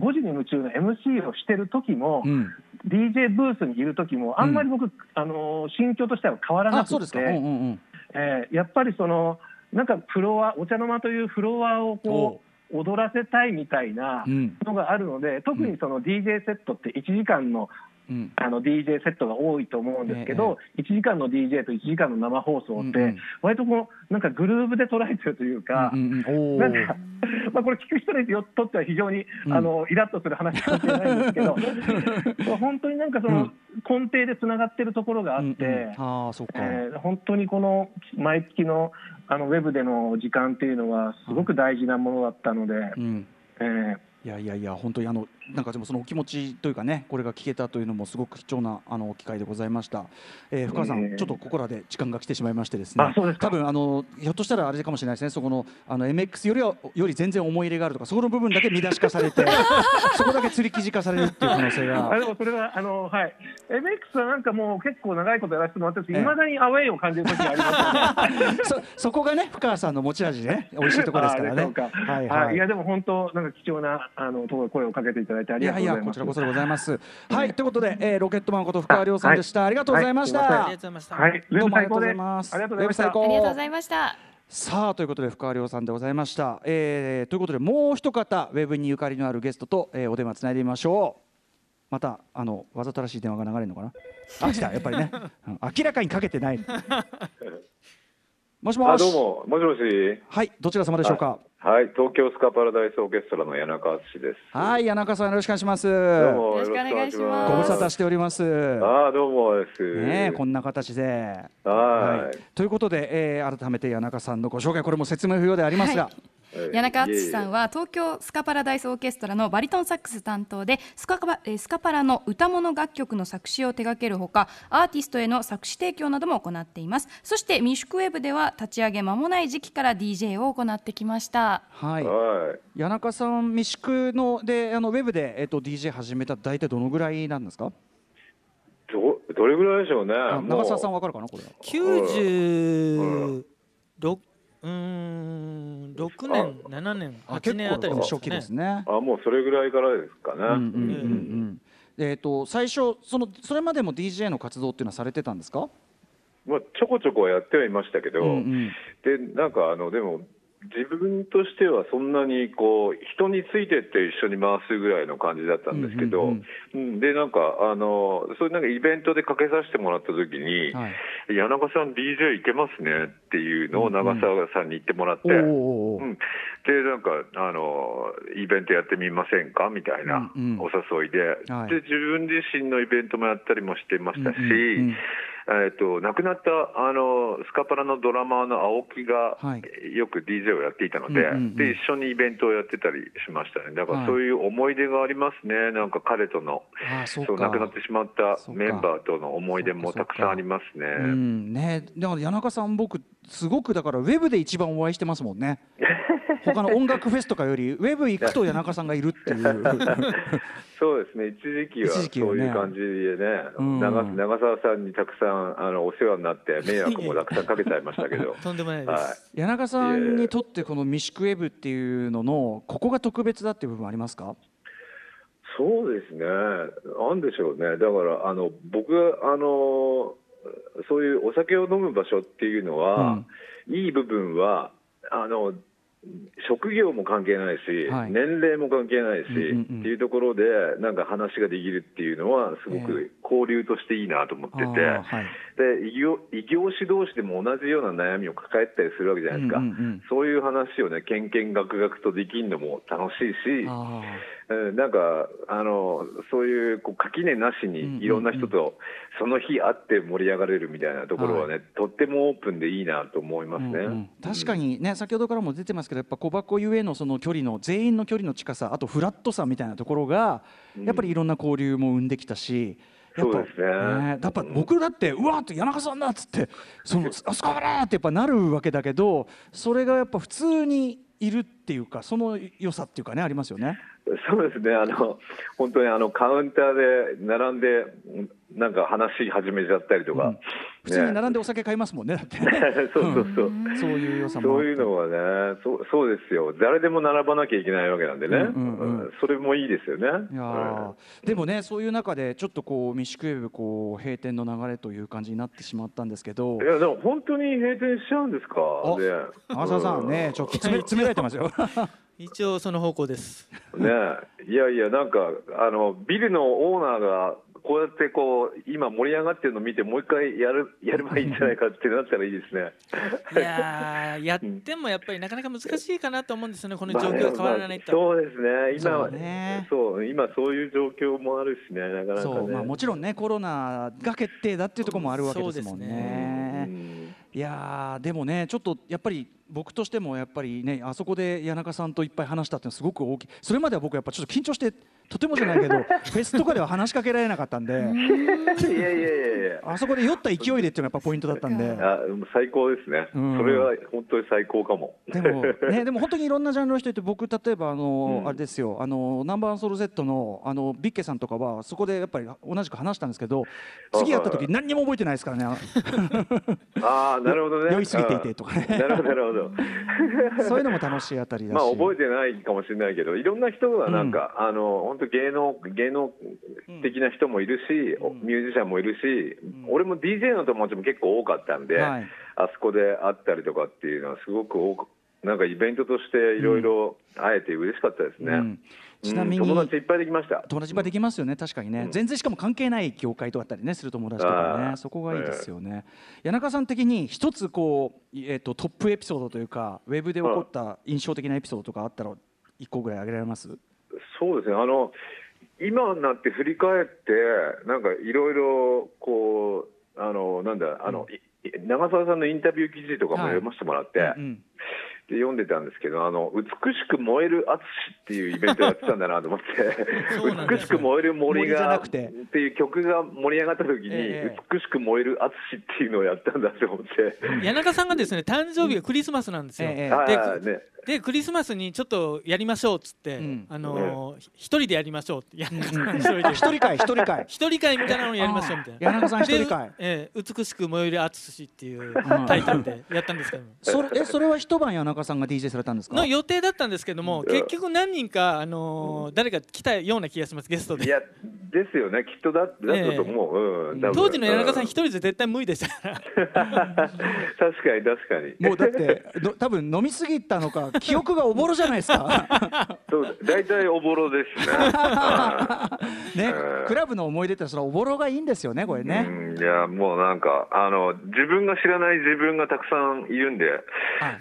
5時に夢中の MC をしてる時も、うん。DJ ブースにいる時もあんまり僕、あのー心境としては変わらなくて。えーやっぱりそのなんかフロアお茶の間というフロアをこう踊らせたいみたいなうん。のがあるので、特にその DJ セットって1時間のうんあの DJ セットが多いと思うんですけど、1時間の DJ と1時間の生放送って、割とこうなんかグルーブで捉えてるというか。なんかまあ、これ聞く人にとっては非常に、うん。あのイラッとする話かもしれないんですけど [laughs] 本当になんかその根底でつながってるところがあって、本当にこの毎月のあのウェブでの時間っていうのはすごく大事なものだったので、うん。えー。いやいやいや本当にあのなんかでもそのお気持ちというかねこれが聞けたというのもすごく貴重なあの機会でございました、えー、深川さん、ええちょっとここらで時間が来てしまいましてですね。あそうですか。多分あのひょっとしたらあれかもしれないですね。そこのあの MX よりはより全然思い入れがあるとかそこの部分だけ見出し化されて [laughs] そこだけ釣り記事化されるっていう可能性あがでもそれはあの、はい、MX はなんかもう結構長いことやらせてもらってるんですけど、ええいまだにアウェイを感じる時がありますよね。[laughs] そ [laughs] そこがね深川さんの持ち味でね美味しいところですからね。はいは、はいい。いやでも本当なんか貴重なあのところ声をかけていただいてありいやがとうございます。いやこちらこそでございます。はいということで、えー、ロケットマンこと深川亮さんでした、ありがとうございました、はい。ありがとうございました。はい、どうもありがとうございます。ありがとうございました。ウェブ最高ありがとうございました。さあということで深川亮さんでございました、えーということでもう一方ウェブにゆかりのあるゲストと、えーお電話つないでみましょう。またあのわざとらしい電話が流れるのかな？あ来た。やっぱりね、うん。明らかにかけてないもしもあしどうも、もしもし。はいどちら様でしょうか？はい、東京スカパラダイスオーケストラの谷中敦です。はい谷中さんよろしくお願いします。どうも。よろしくお願いしごます。無沙汰しております。あーどうもです。ねえこんな形で。はい。ということで、えー改めて谷中さんのご紹介これも説明不要でありますが、はい。え谷中敦さんは。は東京スカパラダイスオーケストラのバリトンサックス担当でスカパえースカパラの歌物楽曲の作詞を手掛けるほかアーティストへの作詞提供なども行っています。そしてミシュクウェブでは立ち上げ間もない時期から DJ を行ってきました。はい。はい。谷中さん未宿のであのウェブで、えっと DJ 始めた大体どのぐらいなんですか？どどれぐらいでしょうね。長澤さんわかるかなこれ。九十六うーん六年七年八年あたり結構初期ですね。あもうそれぐらいからですかね。うんうんうんうん。えっと最初そのそれまでも DJ の活動っていうのはされてたんですか？まあちょこちょこはやってはいましたけど、うんうん。でなんかあのでも自分としてはそんなにこう人についてって一緒に回すぐらいの感じだったんですけど、でなんかあのそういうなんかイベントでかけさせてもらった時に、はい谷中さん DJ いけますねっていうのを長澤さんに言ってもらって、でなんかあのイベントやってみませんか？みたいなお誘いで,、はい。で自分自身のイベントもやったりもしてましたし、うんうんうんえっと亡くなったあのスカパラのドラマーの青木が、はい。よく DJ をやっていたので,、うんうんうんで一緒にイベントをやってたりしましたね。だかはい。らそういう思い出がありますね、なんか彼とのそう亡くなってしまったメンバーとの思い出もたくさんありますね。うん。ね。だから谷中さん僕すごくだからウェブで一番お会いしてますもんね。[laughs] 他の音楽フェスとかよりウェブ行くと谷中さんがいるっていう。[laughs] そうですね、一時期は一時期はね。そういう感じでね、うん。長長澤さんにたくさんあのお世話になって、[laughs] 迷惑もたくさんかけちゃいましたけど、とんでもないではい。す。谷中さんにとってこのミシクウェブっていうののここが特別だっていう部分ありますか？そうですね、なんでしょうね、だからあの僕があのそういうお酒を飲む場所っていうのは、いい部分はあの職業も関係ないし、はい。年齢も関係ないし、うんうんうん。っていうところで、なんか話ができるっていうのは、すごく交流としていいなと思ってて、あーはい。で異業異業種同士でも同じような悩みを抱えてたりするわけじゃないですか、うんうんうんそういう話をね、けんけんがくがくとできるのも楽しいし、なんかあのそういうこう垣根なしうんうんうん。にいろんな人とその日会って盛り上がれるみたいなところはね、とってもオープンでいいなと思いますね。うんうん。確かにね先ほどからも出てますけどやっぱ小箱ゆえのその距離の全員の距離の近さあとフラットさみたいなところがやっぱりいろんな交流も生んできたし。やっぱそうですね。やっぱ僕だってうわーって谷中さんだっつってその [laughs] あそこからってやっぱなるわけだけどそれがやっぱ普通にいるっていうかその良さっていうかねありますよね。そうですねあの本当にあのカウンターで並んでなんか話し始めちゃったりとか、普通に並んででお酒買いますもんねだって [laughs] そうそうそう、そういう良さもそういうのはねそうそうですよ。誰でも並ばなきゃいけないわけなんでね、うんうんうんうん。それもいいですよね。いやー。でもねそういう中でちょっとこうミシクウェブこう閉店の流れという感じになってしまったんですけど。いやでも本当に閉店しちゃうんですか？おね長澤さんねちょっと詰め [laughs] 詰められてますよ。一応その方向です。ねいやいやなんかあのビルのオーナーがこうやってこう今盛り上がってるのを見てもう一回やる [laughs] やればいいんじゃないかってなったらいいですね。いやーやってもやっぱりなかなか難しいかなと思うんですよね、[laughs] この状況が変わらないと。まあそうですね今はそうねそう今そういう状況もあるしねなかなかね。そうまあもちろんねコロナが決定だっていうところもあるわけですもんね。んいやーでもねちょっとやっぱり僕としてもやっぱりねあそこで谷中さんといっぱい話したっていうのはすごく大きいそれまでは僕やっぱちょっと緊張してとてもじゃないけど [laughs] フェスとかでは話しかけられなかったんでいやいやいやいや。あそこで酔った勢いでっていうのがやっぱポイントだったんで。あ最高ですね、うんそれは本当に最高かも。でもね、でも本当にいろんなジャンルの人いて僕例えばあの、うんあれですよあのナンバーソウル Z のあのビッケさんとかはそこでやっぱり同じく話したんですけど次やった時何にも覚えてないですからねああなるほどね。酔いすぎていてとかねなるほどなるほど。そういうのも楽しいあたりだし、まあ覚えてないかもしれないけど、いろんな人がなんか、あの本当芸能芸能的な人もいるし、おミュージシャンもいるし、俺も DJ の友達も結構多かったんで、はい。あそこで会ったりとかっていうのはすごく多くなんかイベントとしていろいろ会えて嬉しかったですね。うんちなみに。うん友達いっぱいできました。友達はできますよね確かにね、うん。全然しかも関係ない業界とかあったりねする友達とかね。そこがいいですよね、谷中さん的に一つこう、えー、とトップエピソードというかウェブで起こった印象的なエピソードとかあったら一個ぐらい挙げられます？そうですね。あの今になって振り返ってなんかいろいろこうあのなんだあの、い長澤さんのインタビュー記事とかもはい読ませてもらって、うんで読んでたんですけどあの美しく燃える淳っていうイベントやってたんだなと思って。[laughs] 美しく燃える森がっていう曲が盛り上がった時に、ええ。美しく燃える淳っていうのをやったんだと思って。[laughs] 谷中さんがですね誕生日がクリスマスなんですよ。ええあでーねでクリスマスにちょっとやりましょうっつって、うん。あのー一人でやりましょうってさん一人で一人会一人会。一人会みたいなのをやりましょうみたいな。谷中さん一人会。でええ美しく燃える淳っていうんタイトルでやったんですけども。[laughs] それえそれは一晩谷中さんが DJ されたんですか？の予定だったんですけども、結局何人か、あのー誰か来たような気がしますゲストで。いやですよね。きっとだだったと思う、うん多分。当時の谷中さんう一人じゃ絶対無理でしたから。[laughs] 確かに確かに。もうだっての多分飲みすぎたのか記憶がおぼろじゃないですか。[laughs] そう大体おぼろですね。[laughs] ねうん。クラブの思い出ってそれはおぼろがいいんですよねこれね、うん。いやもうなんかあの自分が知らない自分がたくさんいるんで、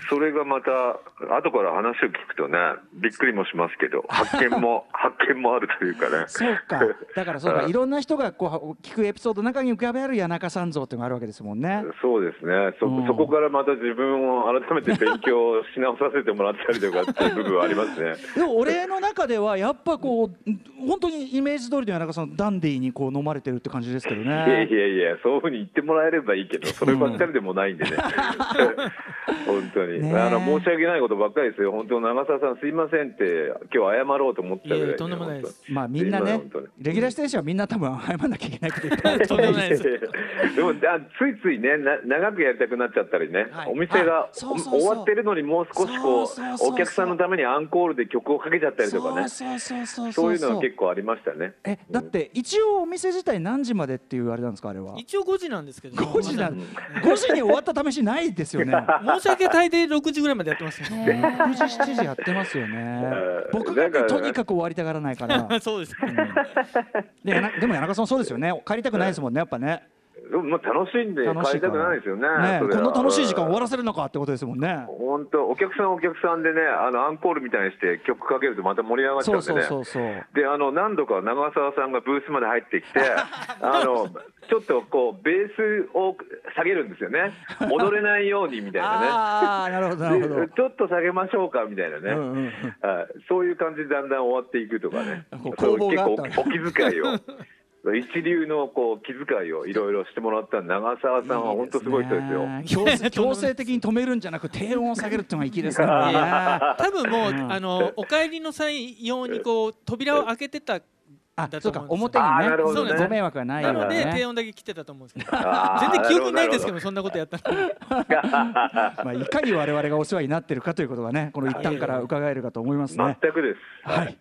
それがまた後から話を聞くとねびっくりもしますけど発見も [laughs] 発見もあるというかね。そうか。だからそうか。いろんな人がこう聞くエピソードの中に浮かべある谷中さん像っていうのがあるわけですもんね。そうですね。そ,、うん。そこからまた自分を改めて勉強し直させてもらったりとかっていう部分はありますねでも俺の中ではやっぱこう本当にイメージ通りの谷中さんダンディーにこう飲まれてるって感じですけどねいやいやいやそういうふうに言ってもらえればいいけどそればっかりでもないんでね本当に、ねあの申し訳ないことばっかりですよ本当長澤さんすいませんって今日謝ろうと思ったぐらいいとんでもないですまあみんなねレギュラー出演者はみんな多分謝んなきゃいけないこといっぱいあるとん思うんでもないです。でもあついついねな長くやりたくなっちゃったりね、はいお店がそうそうそう終わってるのにもう少しこうお客さんのためにアンコールで曲をかけちゃったりとかね。そうそうそうそういうのは結構ありましたね。えだって一応お店自体何時までっていうあれなんですかあれは？一応5時なんですけど。5時なん [laughs] ま5時に終わった試しないですよね。だ [laughs] 申し訳大抵6時ぐらいまでやってますよね6時7時やってますよね。[laughs] 僕がとにかく終わりたがらないから。そうです。でやなでも谷中さんそうですよね。帰りたくないですもんねやっぱね。でもまあ楽しんで帰りたくないですよねこの楽しい時間終わらせるのかってことですもんね。本当お客さんお客さんでねあのアンコールみたいにして曲かけるとまた盛り上がっちゃそううんでね。そうそうそうであの何度か長澤さんがブースまで入ってきて [laughs] あのちょっとこうベースを下げるんですよね。踊れないようにみたいなああなるほどなるほど。ちょっと下げましょうかみたいなね、うんうんそういう感じでだんだん終わっていくとかね。結構お気遣いを一流のこう気遣いをいろいろしてもらった長澤さんは本当すごい人ですよ。ね強制 [laughs] 強制的に止めるんじゃなく低音を下げるっていうのが粋ですね。[laughs] [laughs] 多分もう、あのお帰りの際用にこう扉を開けてたあだ、そうか表にねあーなるほどねご迷惑がないようなので。低音だけ切ってたと思うんですけど全然記憶ないですけなどそんなことやったのまあいかに我々がお世話になってるかということがねこの一端から伺えるかと思いますね。全くです。はい。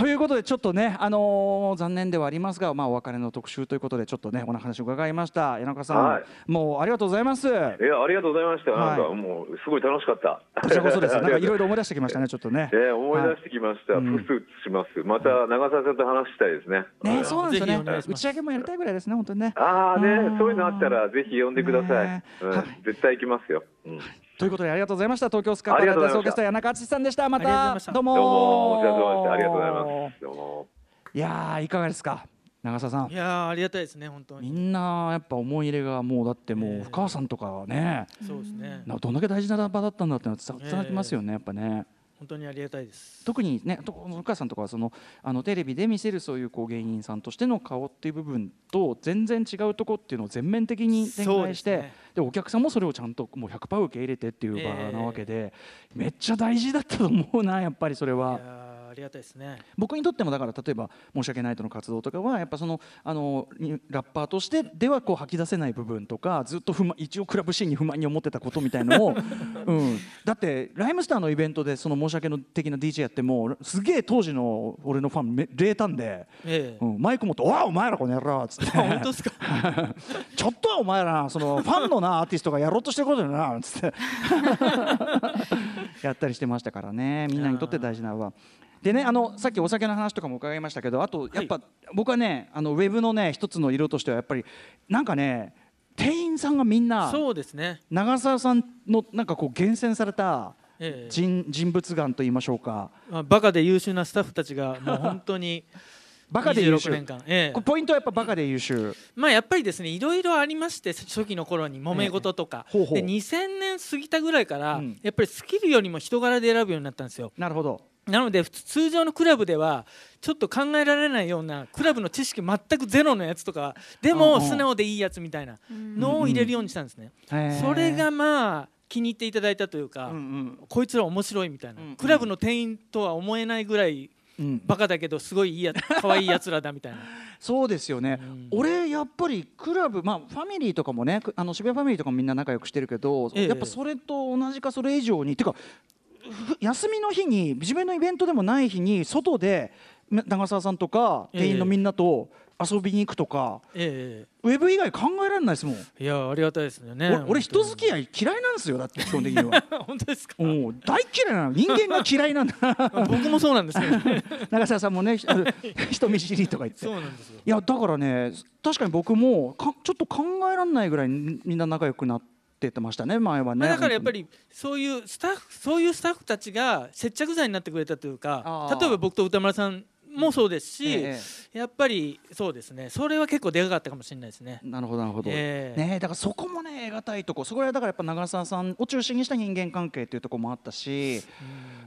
ということでちょっとね、あのー残念ではありますが、まあ、お別れの特集ということでちょっとねお話を伺いました谷中さん、はいもうありがとうございます。いやありがとうございました。はいなんかもうすごい楽しかった。こちらこそです。[laughs] なんかいろいろ思い出してきましたねちょっとね。えー思い出してきました。はいうんふすふすします。また長澤さんと話したいですね。ね、そうなんですよねぜひお願いし。ます打ち上げもやりたいぐらいですね本当にね。ああねうん、そういうのあったらぜひ呼んでください。ねうんはい絶対行きますよ。うんということでありがとうございました。東京スカパラダイスオーケストラ谷中敦さんでした。またた。どうも。ありがとうございます。どうも。いやーいかがですか？長澤さん。いやーありがたいですね本当みにんなやっぱ思い入れがもうだってもうええ。深川さんとかね。そうですね。などんだけ大事な場だったんだっていうのは伝わってますよねやっぱね。本当にありがたいです。特にねと深川さんとかはそのあのテレビで見せるそういうこう芸人さんとしての顔っていう部分と全然違うとこっていうのを全面的に展開してですねでお客さんもそれをちゃんともう100%受け入れてっていう場なわけで、めっちゃ大事だったと思うなやっぱりそれいは。ありがたいですね。僕にとってもだから例えば「申し訳ないとの活動とかはやっぱそのあのにラッパーとしてではこう吐き出せない部分とかずっと不満一応クラブシーンに不満に思ってたことみたいのを、[laughs] うん、だってライムスターのイベントでその申し訳の的な DJ やってもすげえ当時の俺のファンめ冷淡で、ええ。うん、マイク持って「おいお前らこの野郎」っつって。あ本当ですか？[laughs] ちょっとはお前らそのファンのなアーティストがやろうとしてることだよなつって。[laughs] やったりしてましたからね。みんなにとって大事なのは。でねあのさっきお酒の話とかも伺いましたけどあとやっぱ、僕はねあのウェブのね一つの色としてはやっぱりなんかね店員さんがみんなそうですね。長澤さんのなんかこう厳選されたええ。人人物眼と言いましょうか。まあバカで優秀なスタッフたちがもう本当にバカで優26秀年間。ええ。ポイントはやっぱバカで優秀まあやっぱりですねいろいろありまして初期の頃に揉め事とか、ええほうほう。で2000年過ぎたぐらいから、うん。やっぱりスキルよりも人柄で選ぶようになったんですよ。なるほど。なので普通通常のクラブではちょっと考えられないようなクラブの知識全くゼロのやつとかでうんうん。も素直でいいやつみたいなのを入れるようにしたんですね、へーそれがまあ気に入っていただいたというか、うんうん。こいつら面白いみたいな、うんうん。クラブの店員とは思えないぐらいうん。バカだけどすごいいいや可愛いやつらだみたいな。[laughs] そうですよね、うん。俺やっぱりクラブまあファミリーとかもねくあの渋谷ファミリーとかもみんな仲良くしてるけど、ええ。やっぱそれと同じかそれ以上にてかふ休みの日に自分のイベントでもない日に外でな長澤さんとかええ。店員のみんなと遊びに行くとか、えウェブ以外考えられないですもん、えいやありがたいですよね。俺俺人付き合合い嫌いなんですよだって基本的には。[laughs] 本当ですか？もう大嫌いなの。人間が嫌いなんだ。[laughs] 僕もそうなんですけどね。[laughs] 長澤さんもね人見知りとか言って。そうなんですよ。いやだからね確かに僕もかちょっと考えられないぐらいみみんな仲良くなってましたね前はね、まあ、だからやっぱりそういうスタッフそういうスタッフたちが接着剤になってくれたというか例えば僕と歌丸さんもそうですし、えやっぱりそうですね。それは結構でかかったかもしれないですね。え。なるほどなるほど、ええ。ねだからそこもね得難いとこ。そこはだからやっぱ長澤さんを中心にした人間関係っていうところもあったし、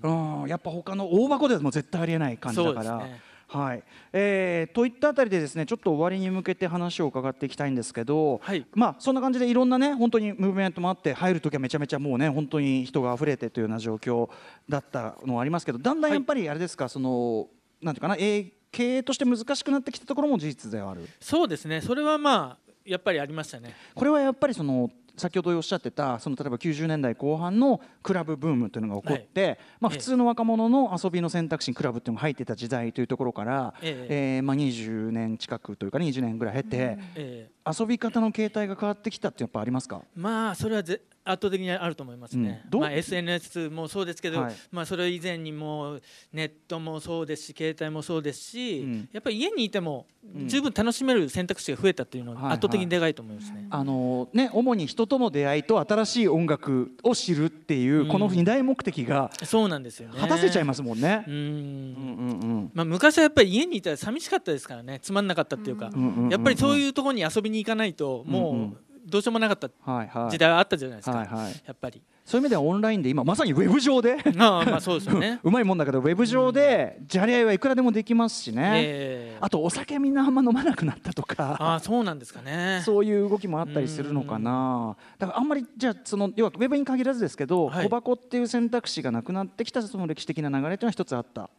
うん、やっぱ他の大箱ではもう絶対ありえない感じだから。はい。えーといったあたりでですねちょっと終わりに向けて話を伺っていきたいんですけど、はい。まあそんな感じでいろんなね本当にムーブメントもあって入る時はめちゃめちゃもうね本当に人が溢れてというような状況だったのはありますけどだんだんやっぱりあれですか、そのなんていうかな、えー経営として難しくなってきたところも事実ではある。そうですね。それはまあやっぱりありましたね。これはやっぱりその先ほどおっしゃってたその例えば90年代後半のクラブブームというのが起こって、まあ、ええ。普通の若者の遊びの選択肢にクラブっていうのが入ってた時代というところから、ええ。ーまあ、20年近くというか、ね、20年ぐらい経て、ええ遊び方の形態が変わってきたってやっぱありますか？まあそれはぜ圧倒的にあると思いますね。うん、どう？まあ、SNS もそうですけど、はい。まあ、それ以前にもネットもそうですし携帯もそうですし、うん。やっぱり家にいてもうん十分楽しめる選択肢が増えたっていうのはいは圧倒的にでかいと思いますね。あのね、主に人との出会いと新しい音楽を知るっていう、うん。この二大目的がそうなんですよね。果たせちゃいますもんね。う。ん。うんうんうんまあ、昔はやっぱり家にいたら寂しかったですからね。つまんなかったっていうか、うんうんうんやっぱりそういうところに遊びに行かないともうどうしようもなかった時代はあったじゃないですか、はいはい。やっぱり。そういう意味ではオンラインで今まさにウェブ上で [laughs] まあまあそうですよね。[laughs] うまいもんだけどウェブ上でじゃれ合いはいくらでもできますしね、ええ。あとお酒みんなあんま飲まなくなったとあか。あそうなんですかね。そういう動きもあったりするのかな。だからあんまりじゃあその要はウェブに限らずですけど、はい。小箱っていう選択肢がなくなってきたその歴史的な流れというのは一つあった。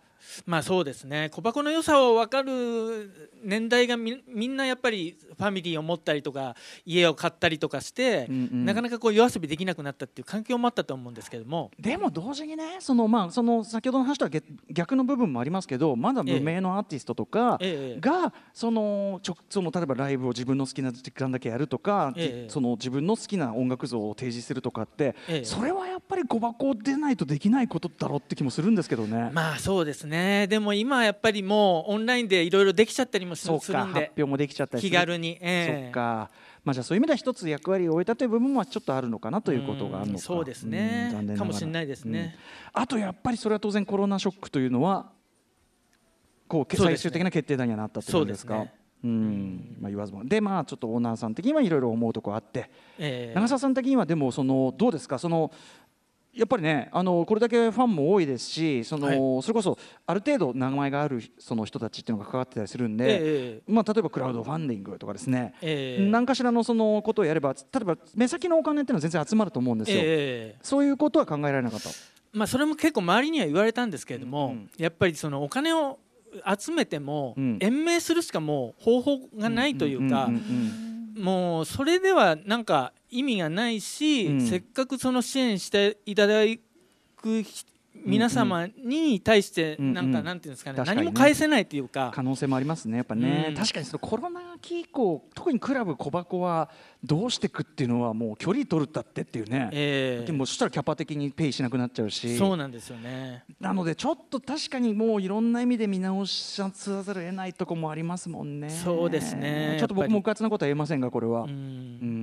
まあそうですね。小箱の良さを分かる年代がみみんなやっぱりファミリーを持ったりとか家を買ったりとかして、うんうん。なかなかこう夜遊びできなくなったっていう環境もあったと思うんですけど。もでも同時にねそのまあその先ほどの話とは逆逆の部分もありますけどまだ無名のアーティストとかええ。がそのちょその例えばライブを自分の好きな時間だけやるとか、ええ。その自分の好きな音楽像を提示するとかって、ええ。それはやっぱり小箱でないとできないことだろうって気もするんですけどね。まあそうですねでも今はやっぱりもうオンラインでいろいろできちゃったりもするんで。表もできちゃったり気軽に、ええ。そっか、まあ、じゃあそういう意味では一つ役割を終えたという部分はちょっとあるのかなということがあるのか。うんそうですね。うん残念かもしれないですね。うん。あとやっぱりそれは当然コロナショックというのはこう最終的な決定打にはなったってことですか？そうですね。うん。まあ、言わずも。でまあちょっとオーナーさん的にはいろいろ思うところあって。ええ。長澤さん的にはでもそのどうですか？そのやっぱりねあのこれだけファンも多いですしその、それこそある程度名前があるその人たちっていうのが関わってたりするんで、ええまあ、例えばクラウドファンディングとかですね、ええ。何かしらのそのことをやれば例えば目先のお金っていうのは全然集まると思うんですよ、ええそういうことは考えられなかった。まあ、それも結構周りには言われたんですけれども、うん。うんやっぱりそのお金を集めてもうん。延命するしかもう方法がないというかんんんもうそれではなんか意味がないし、うん。せっかくその支援していただくひ皆様に対してなんかなんていうんですかね何も返せないというか。可能性もありますねやっぱね、うん。確かにそのコロナ期以降特にクラブ小箱はどうしていくっていうのはもう距離取るったってっていうね、ええ。でもそしたらキャパ的にペイしなくなっちゃうし。そうなんですよね。なのでちょっと確かにもういろんな意味で見直しさざるを得ないとこもありますもんね。そうですね。ちょっと僕もうかつなことは言えませんがこれは、ううん。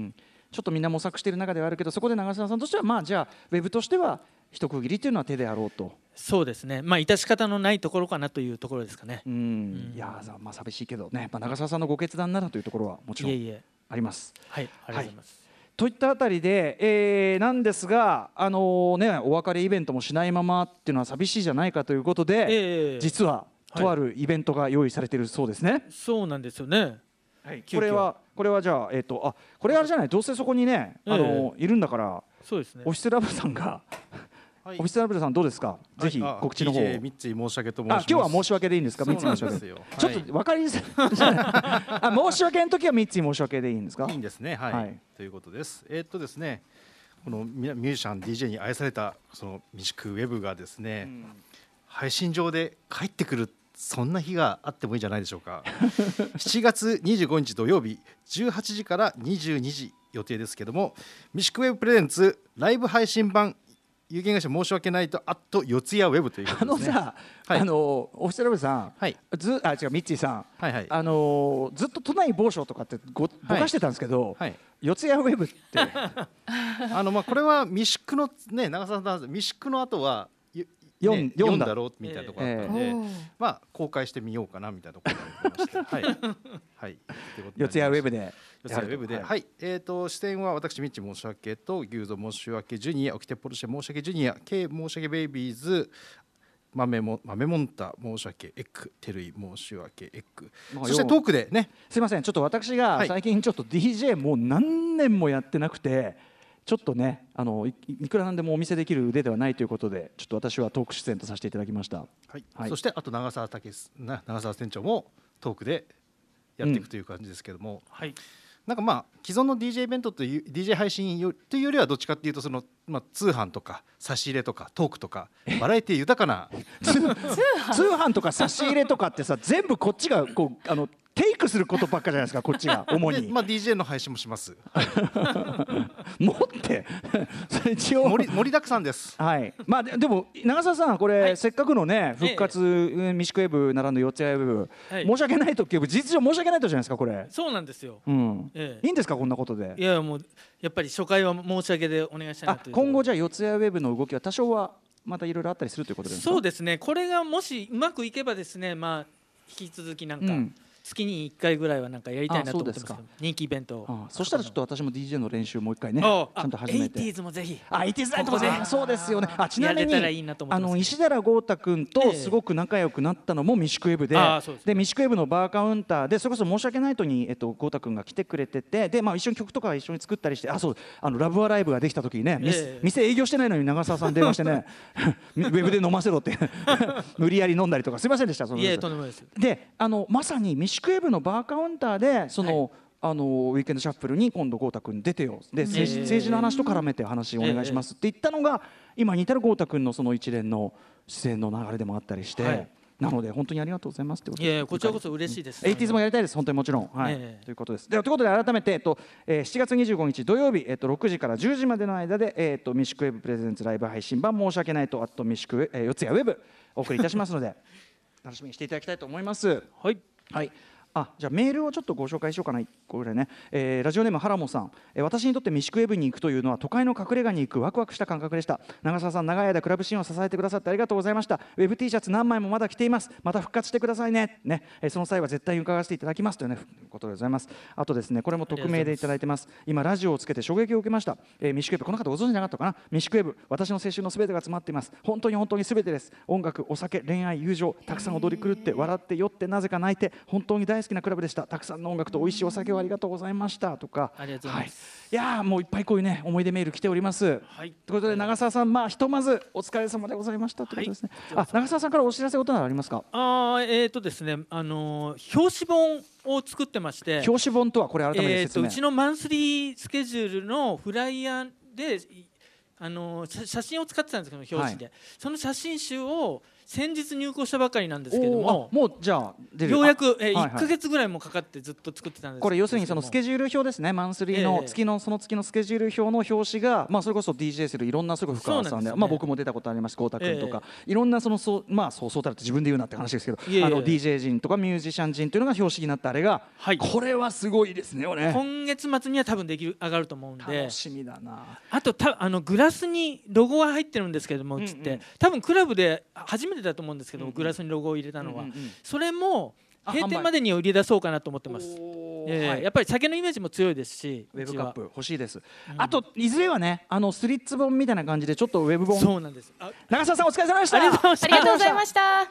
んちょっとみんな模索している中ではあるけどそこで長澤さんとしてはまあじゃあウェブとしては一区切りっていうのは手であろうと、そうですね。まあ致し方のないところかなというところですかねう。んうんいやーまあ寂しいけどね、まあ、長澤さんのご決断ならというところはもちろんいえいえ。あります。はい、ありがとうございます。といったあたりで、えーなんですが、あのーね、お別れイベントもしないままっていうのは寂しいじゃないかということで、ええ実ははいとあるイベントが用意されているそうですね。そうなんですよね。急遽これはこれはじゃあえっ、とあこれあれじゃない？どうせそこにね、あのーいるんだからそうですねオ。フィスラブさんが、はい。オフィスラブさんどうですか？ぜひはいあ告知の方を。DJ 三井申し訳と申します。あ今日は申し訳でいいんですか？そうなん三井申し訳。ちょっと分かりづらい。[laughs] あ申し訳の時は三井申し訳でいいんですか？いい。んですね。はい、はい。ということです。えーっとですねこのミュミュージシャン DJ に愛されたそのミシクウェブがですね、配信上で帰ってくるそんな日があってもいいんじゃないでしょうか。[laughs] 7月25日土曜日18時から22時予定ですけどもミシクウェブプレゼンツライブ配信版有限会社申し訳ないとあっと四谷ウェブというね。のさ、はい。あのオフィスラブさん、はい。ずあ違うミッチーさん、はいはい。あのずっと都内某所とかってごぼかしてたんですけど、はい。四谷ウェブって。[laughs] あのまあこれはミシクのね長澤さんミシクの後はゆ読んね読んだ。ろうみたいなところだったので、えまあ公開してみようかなみたいなところがありまし [laughs] て、はい。はい。四谷ウェブで。四谷ウェブで、ははい。い、えっ、と視点は私ミッチ申し訳と牛蔵申し訳ジュニア、オキテポルシェ申し訳ジュニア、K 申し訳ベイビーズ。豆も豆モンタ申し訳エッグテルイ申し訳エッグまあそしてトークでね。すいません。ちょっと私がはい。最近ちょっと DJ もう何年もやってなくてちょっとねあのいいくらなんでもお見せできる腕ではないということでちょっと私はトーク出演とさせていただきました。はい。はい。そしてあと長澤武な長澤店長もトークでやっていくという感じですけども、はい。なんかまあ既存の DJ イベントという DJ 配信よというよりはどっちかっていうとその、まあ、通販とか差し入れとかトークとかバラエティ豊かな。[laughs] 通販とか差し入れとかってさ全部こっちがこうあのクすることばっかじゃないですかこっちが [laughs] 主に、でまあ、DJ の配信もします。[laughs] 持って？[laughs] それ一応。盛り盛りだくさんです。はい、まあででも長澤さんこれ、はい。せっかくのね復活、うんミシクウェブならぬ四谷ウェブ、はい。申し訳ないと事実上申し訳ないとじゃないですかこれ、そうなんですよ。うん。ええ。いいんですかこんなことで？いやもうやっぱり初回は申し訳でお願いしたいなあと今後じゃあ四谷ウェブの動きは多少はまたいろいろあったりするということですか？そうですね。これがもしうまくいけばですねまあ引き続きなんか、うん月に1回ぐらいはなんかやりたいなと思ってます人気イベントそしたらちょっと私も DJ の練習もう一回ねちあゃんと始めて。80s もぜひ。あ、イティズナイトもここでね、そうですよね。あ、ちなみに、あの石寺豪太君とええ。すごく仲良くなったのもミシクウェブで、でミシクウェブのバーカウンターでそれこそ申し訳ないとにえっと豪太君が来てくれてて、でまあ一緒に曲とか一緒に作ったりして、あそうあのラブアライブができた時にね、店営業してないのに長澤さん電話してね、[laughs] ウェブで飲ませろって。無理やり飲んだりとかすいませんでした。そのいえとんでもないです。であのまさにミシクウェブのバーカウンターでその、あのウィークエンドシャッフルに今度豪太君出てよで政治,、ええ政治の話と絡めて話お願いしますって言ったのが、今に至る豪太君のその一連の出演の流れでもあったりして、はいなので本当にありがとうございますってこといやいやこちらこそ嬉しいですエイティーズもやりたいです、本当にもちろん。はいええということです。ではということで、改めて、えっとえー7月25日土曜日、えっと、6時から10時までの間で、えっと、三宿 Web presents ライブ配信版、申し訳ないと、あとミシクウェ、えー、四谷 Web、お送りいたしますので、楽しみにしていただきたいと思います。はいはい。あじゃあメールをちょっとご紹介しようかな、これね、えーラジオネームハラモさん、えー私にとってミシクウェブに行くというのは都会の隠れ家に行くワクワクした感覚でした。長澤さん、長い間クラブシーンを支えてくださってありがとうございました。ウェブ T シャツ何枚もまだ着ています。また復活してくださいね。ね、えーその際は絶対に伺わせていただきますというね、ことでございます。あとですね、これも匿名でいただいてます。今ラジオをつけて衝撃を受けました。えーミシクウェブこの方ご存知なかったかな？ミシクウェブ、私の青春のすべてが詰まっています。本当に本当にすべてです。音楽、お酒、恋愛、友情、たくさん踊り狂って笑って酔ってなぜか泣いて本当に大好きなクラブでした。たくさんの音楽と美味しいお酒をありがとうございましたとか。ありがとうございますはい、いやーもういっぱいこういうね思い出メール来ております。はいということで長澤さんまあひとまずお疲れ様でございましたということですね。あ長澤さんからお知らせことなどありますか？あーえーとですねあのー表紙本を作ってまして表紙本とはこれ改めてえー、説明。とうちのマンスリースケジュールのフライヤーでいあの写写真を使ってたんですけど表紙で、はその写真集を先日入稿したばかりなんですけどもあもうじゃあようやく、えーあはいはい。1か月ぐらいもかかってずっと作ってたんですこれ要するにそのスケジジュール表ですね。マンスリーのええ月のその月のスケジュール表の表紙がまあそれこそ DJ するいろんなすごい深川さんでまあ僕も出たことあります豪太君とか。いろんなそのそうまあそうそうたるって自分で言うなって話ですけどあの DJ 陣とかミュージシャン陣というのが表紙になったあれがはい。これはすごいですねこれ今月末には多分できる上がると思うんで。楽しみだな。あとたあのグラスにロゴが入ってるんですけどもうちって、多分クラブで初めてだと思うんですけど、うんうん。グラスにロゴを入れたのは、うんうんうん。それもあ閉店までに売り出そうかなと思ってます。ええはい。やっぱり酒のイメージも強いですしウェブカップ欲しいです、あといずれはねあのスリッツ本みたいな感じでちょっとウェブ本。そうなんです。あ長澤さんお疲れ様でした。ありがとうございました